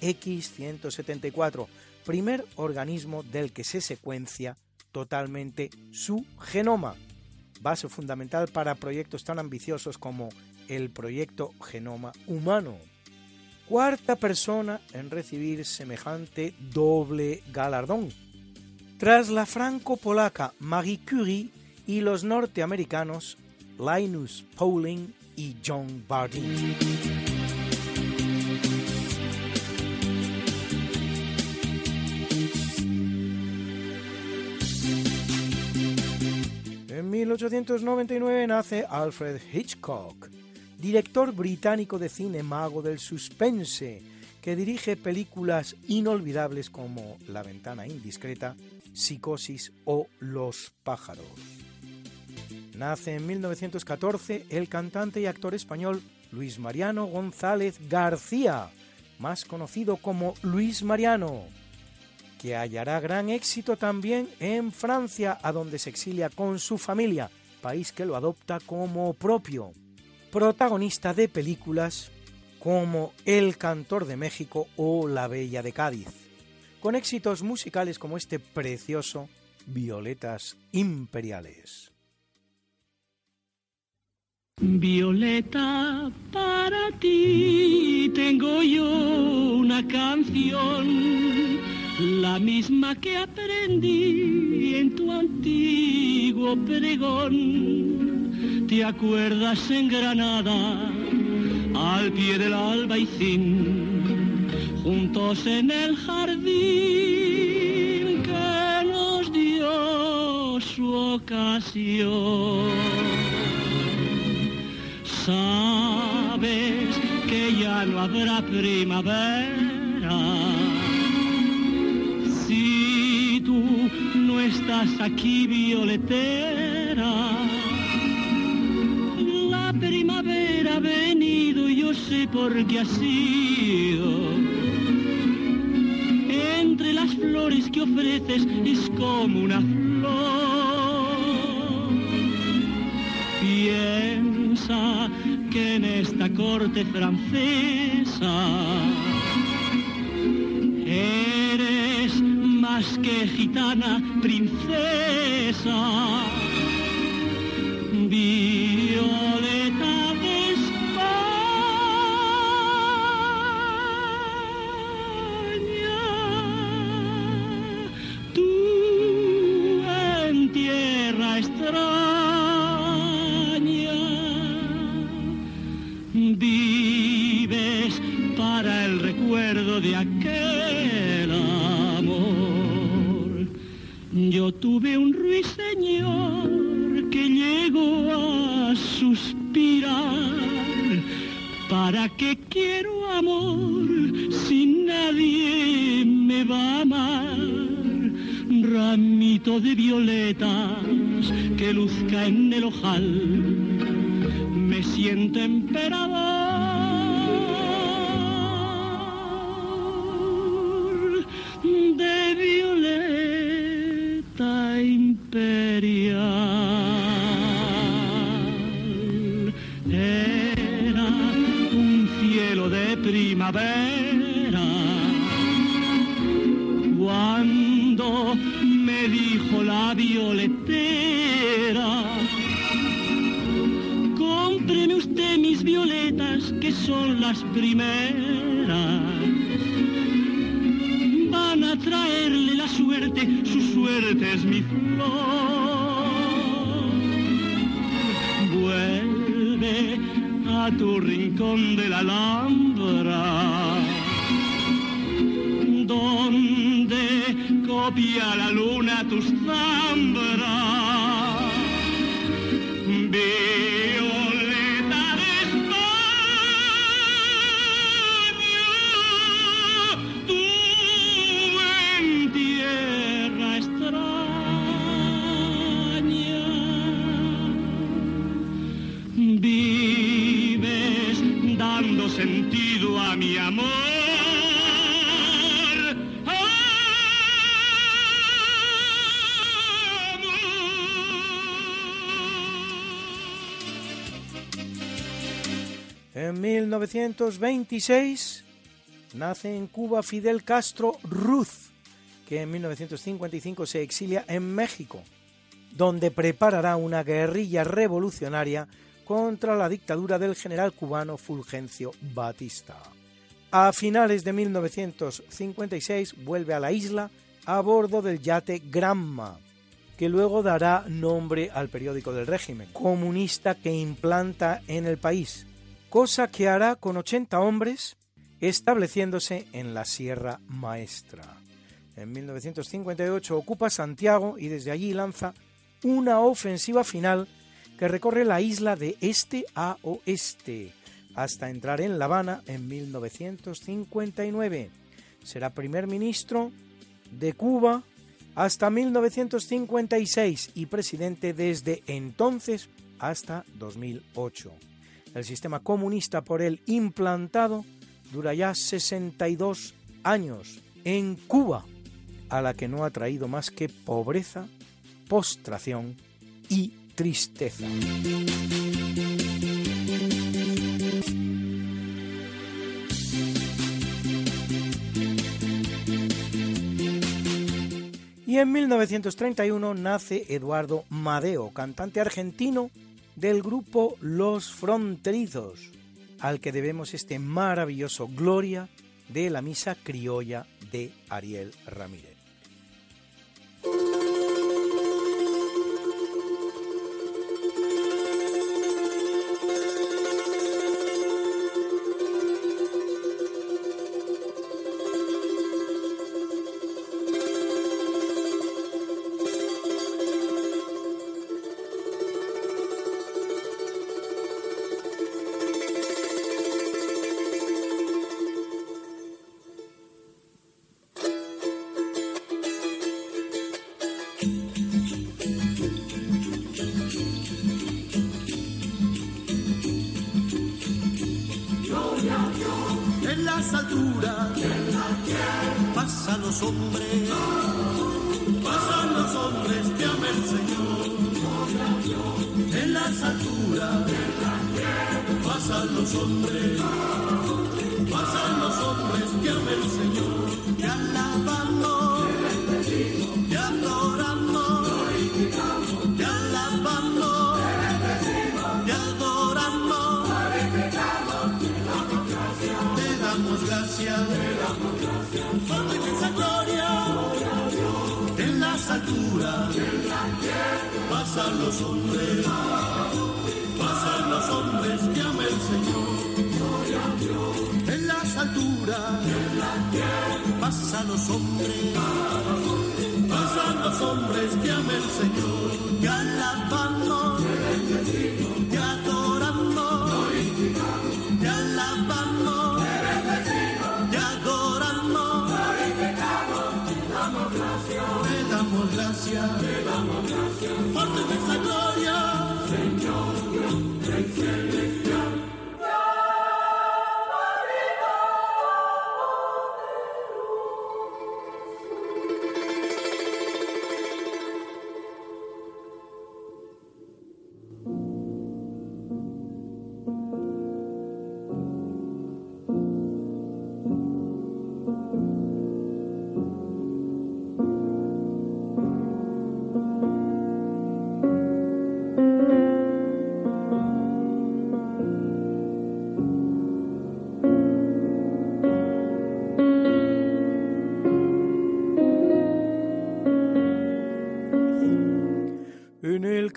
IX174, primer organismo del que se secuencia totalmente su genoma, base fundamental para proyectos tan ambiciosos como el proyecto Genoma Humano. Cuarta persona en recibir semejante doble galardón. Tras la franco-polaca Marie Curie y los norteamericanos Linus Pauling y John Bardeen. 1899 nace Alfred Hitchcock, director británico de cine mago del suspense, que dirige películas inolvidables como La ventana indiscreta, Psicosis o Los pájaros. Nace en 1914 el cantante y actor español Luis Mariano González García, más conocido como Luis Mariano, que hallará gran éxito también en Francia, a donde se exilia con su familia, país que lo adopta como propio. Protagonista de películas como El Cantor de México o La Bella de Cádiz, con éxitos musicales como este precioso Violetas Imperiales. Violeta, para ti tengo yo una canción, la misma que aprendí en tu antiguo pregón. ¿Te acuerdas en Granada, al pie del albaicín, juntos en el jardín que nos dio su ocasión. Sabes que ya no habrá primavera. Tú no estás aquí, violetera, la primavera ha venido yo sé por qué ha sido entre las flores que ofreces es como una flor. Piensa que en esta corte francesa eres más que gitana, princesa. 1926 nace en Cuba Fidel Castro Ruz, que en 1955 se exilia en México, donde preparará una guerrilla revolucionaria contra la dictadura del general cubano Fulgencio Batista. A finales de 1956 vuelve a la isla a bordo del yate Granma, que luego dará nombre al periódico del régimen comunista que implanta en el país, cosa que hará con 80 hombres estableciéndose en la Sierra Maestra. En 1958 ocupa Santiago y desde allí lanza una ofensiva final que recorre la isla de este a oeste hasta entrar en La Habana en 1959. Será primer ministro de Cuba hasta 1956 y presidente desde entonces hasta 2008. El sistema comunista por él implantado dura ya 62 años en Cuba, a la que no ha traído más que pobreza, postración y tristeza. Y en 1931 nace Eduardo Madeo, cantante argentino del grupo Los Fronterizos, al que debemos este maravilloso Gloria de la Misa Criolla de Ariel Ramírez.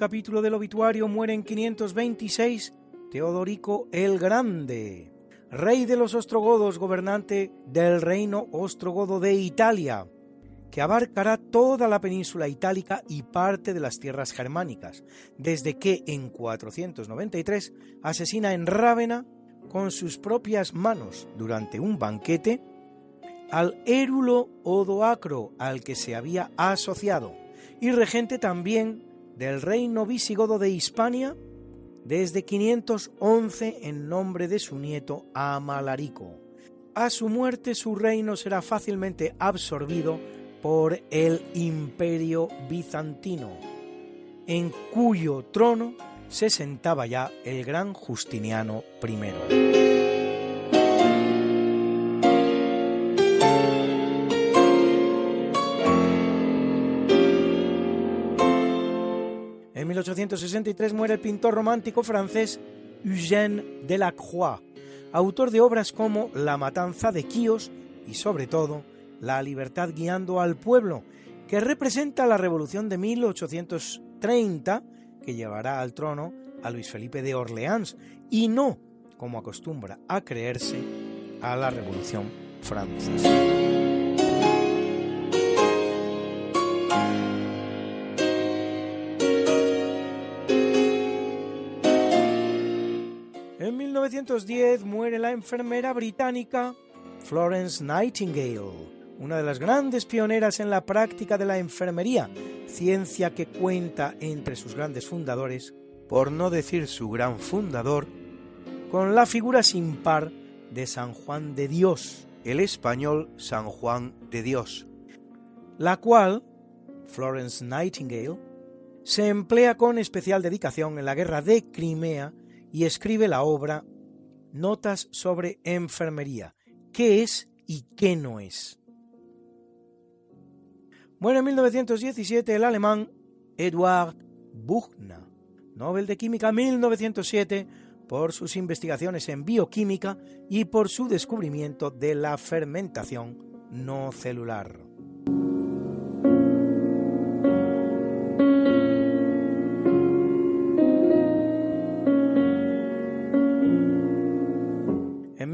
Capítulo del obituario muere en 526 Teodorico el Grande, rey de los ostrogodos, gobernante del reino ostrogodo de Italia, que abarcará toda la península itálica y parte de las tierras germánicas, desde que en 493 asesina en Rávena con sus propias manos durante un banquete al érulo Odoacro al que se había asociado y regente también del reino visigodo de Hispania desde 511 en nombre de su nieto Amalarico. A su muerte su reino será fácilmente absorbido por el imperio bizantino, en cuyo trono se sentaba ya el gran Justiniano I. En 1863 muere el pintor romántico francés Eugène Delacroix, autor de obras como La matanza de Quíos y sobre todo La libertad guiando al pueblo, que representa la revolución de 1830 que llevará al trono a Luis Felipe de Orleans y no, como acostumbra a creerse, a la revolución francesa. 1910 muere la enfermera británica Florence Nightingale, una de las grandes pioneras en la práctica de la enfermería, ciencia que cuenta entre sus grandes fundadores, por no decir su gran fundador, con la figura sin par de San Juan de Dios, el español San Juan de Dios, la cual, Florence Nightingale, se emplea con especial dedicación en la guerra de Crimea y escribe la obra Notas sobre enfermería, qué es y qué no es. Muere en 1917 el alemán Eduard Buchner, Nobel de Química 1907, por sus investigaciones en bioquímica y por su descubrimiento de la fermentación no celular.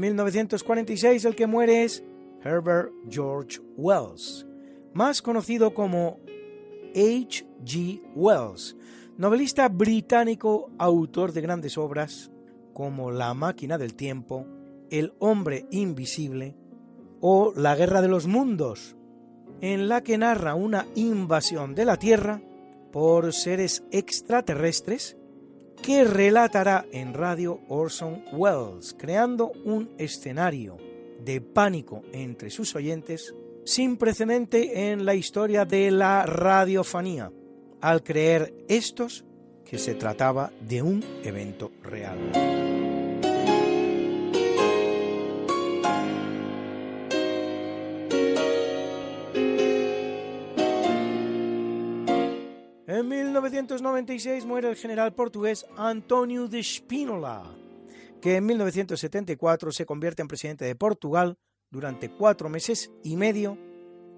1946 el que muere es Herbert George Wells, más conocido como H. G. Wells, novelista británico, autor de grandes obras como La máquina del tiempo, El hombre invisible o La guerra de los mundos, en la que narra una invasión de la Tierra por seres extraterrestres que relatará en radio Orson Welles, creando un escenario de pánico entre sus oyentes sin precedente en la historia de la radiofonía, al creer estos que se trataba de un evento real. En 1996 muere el general portugués António de Spínola, que en 1974 se convierte en presidente de Portugal durante cuatro meses y medio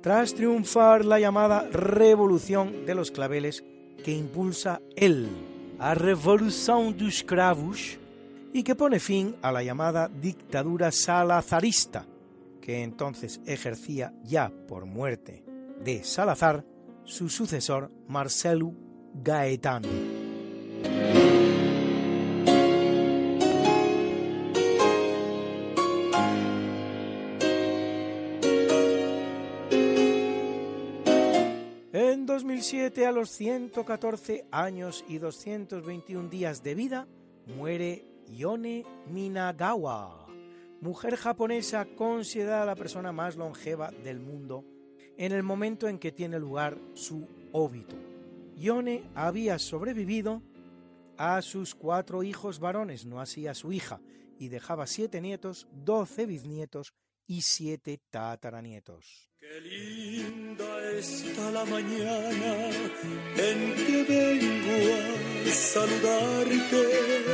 tras triunfar la llamada Revolución de los Claveles que impulsa él, a Revolución dos Cravos, y que pone fin a la llamada dictadura salazarista, que entonces ejercía ya por muerte de Salazar su sucesor Marcelo Gaetano. En 2007, a los 114 años y 221 días de vida, muere Yone Minagawa, mujer japonesa considerada la persona más longeva del mundo en el momento en que tiene lugar su óbito. Yone había sobrevivido a sus cuatro hijos varones, no así a su hija, y dejaba siete nietos, doce bisnietos y siete tataranietos. Qué linda está la mañana en que vengo a saludarte.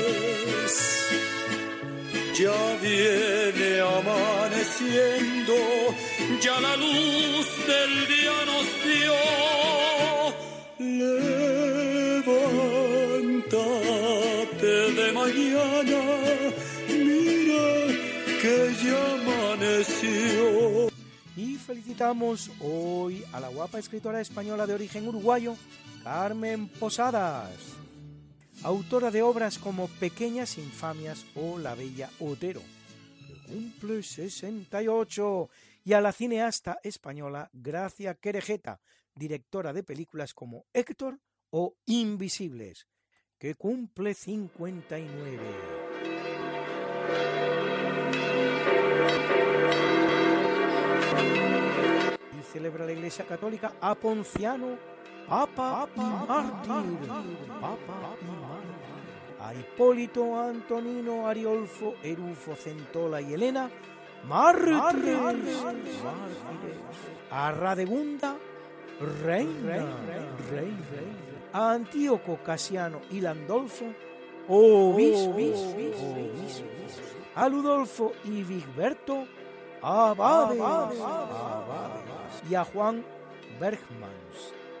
Ya viene amaneciendo, ya la luz del día nos dio. Levántate de mañana, mira que ya amaneció. Y felicitamos hoy a la guapa escritora española de origen uruguayo, Carmen Posadas, autora de obras como Pequeñas Infamias o La Bella Otero, que cumple 68, y a la cineasta española Gracia Querejeta, directora de películas como Héctor o Invisibles, que cumple 59. Y celebra la Iglesia Católica a Ponciano, Papa, y Mártir, Papa y Mártir. A Hipólito, Antonino, Ariolfo, Erufo, Centola y Elena, mártires. A Radegunda, reina, reina. A Antíoco, Casiano y Landolfo, obispos. A Ludolfo y Vigberto, abades, abades. Y a Juan Bergmans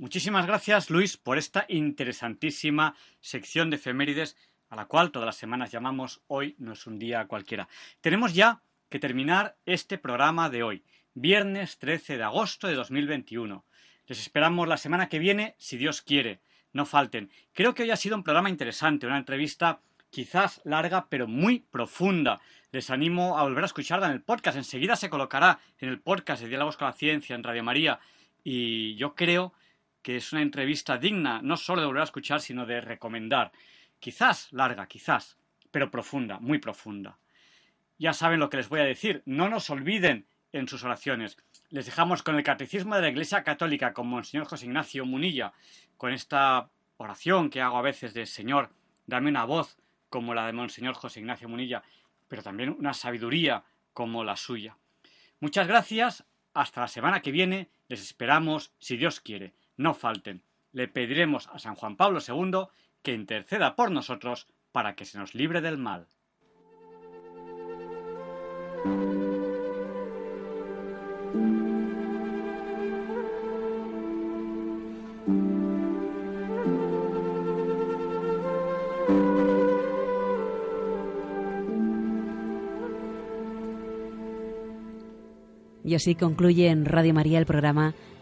Muchísimas gracias, Luis, por esta interesantísima sección de efemérides a la cual todas las semanas llamamos Hoy no es un día cualquiera. Tenemos ya que terminar este programa de hoy, viernes 13 de agosto de 2021. Les esperamos la semana que viene, si Dios quiere. No falten. Creo que hoy ha sido un programa interesante, una entrevista quizás larga, pero muy profunda. Les animo a volver a escucharla en el podcast. Enseguida se colocará en el podcast de Diálogos con la Ciencia en Radio María. Y yo creo que es una entrevista digna, no solo de volver a escuchar, sino de recomendar. Quizás larga, quizás, pero profunda, muy profunda. Ya saben lo que les voy a decir. No nos olviden en sus oraciones. Les dejamos con el Catecismo de la Iglesia Católica, con Monseñor José Ignacio Munilla, con esta oración que hago a veces de Señor, dame una voz como la de Monseñor José Ignacio Munilla. pero también una sabiduría como la suya. Muchas gracias, hasta la semana que viene, les esperamos, si Dios quiere, no falten. Le pediremos a San Juan Pablo II que interceda por nosotros para que se nos libre del mal. Y así concluye en Radio María el programa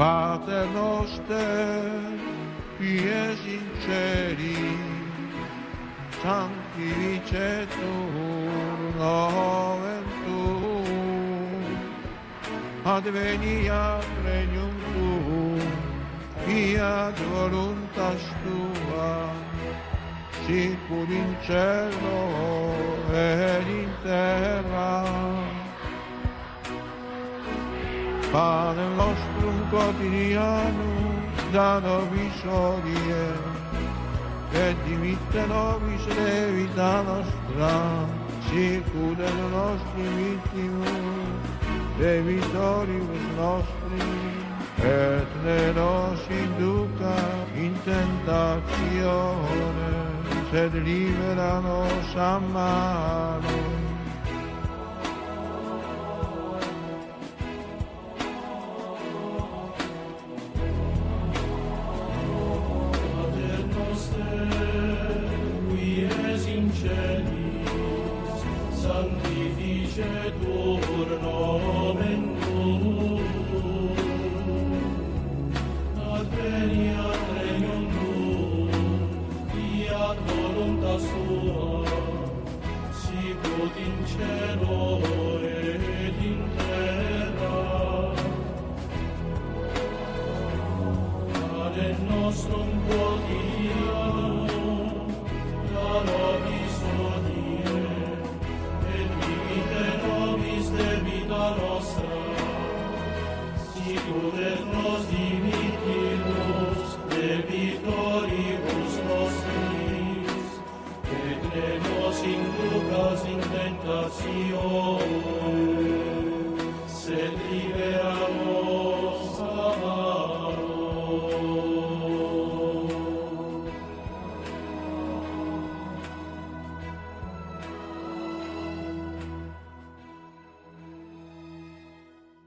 Pater noster, qui es in celi, sanctificetur nomen tuum, adveniat regnum tuum, fiat voluntas tua, sicur in cielo ed in terra. Pane nostrum quotidianum da nobis hodie, et dimitte nobis debita nostra, sicur et nostri vittimus, debitoribus nostri, et ne nos induca in tentatione, sed libera nos a.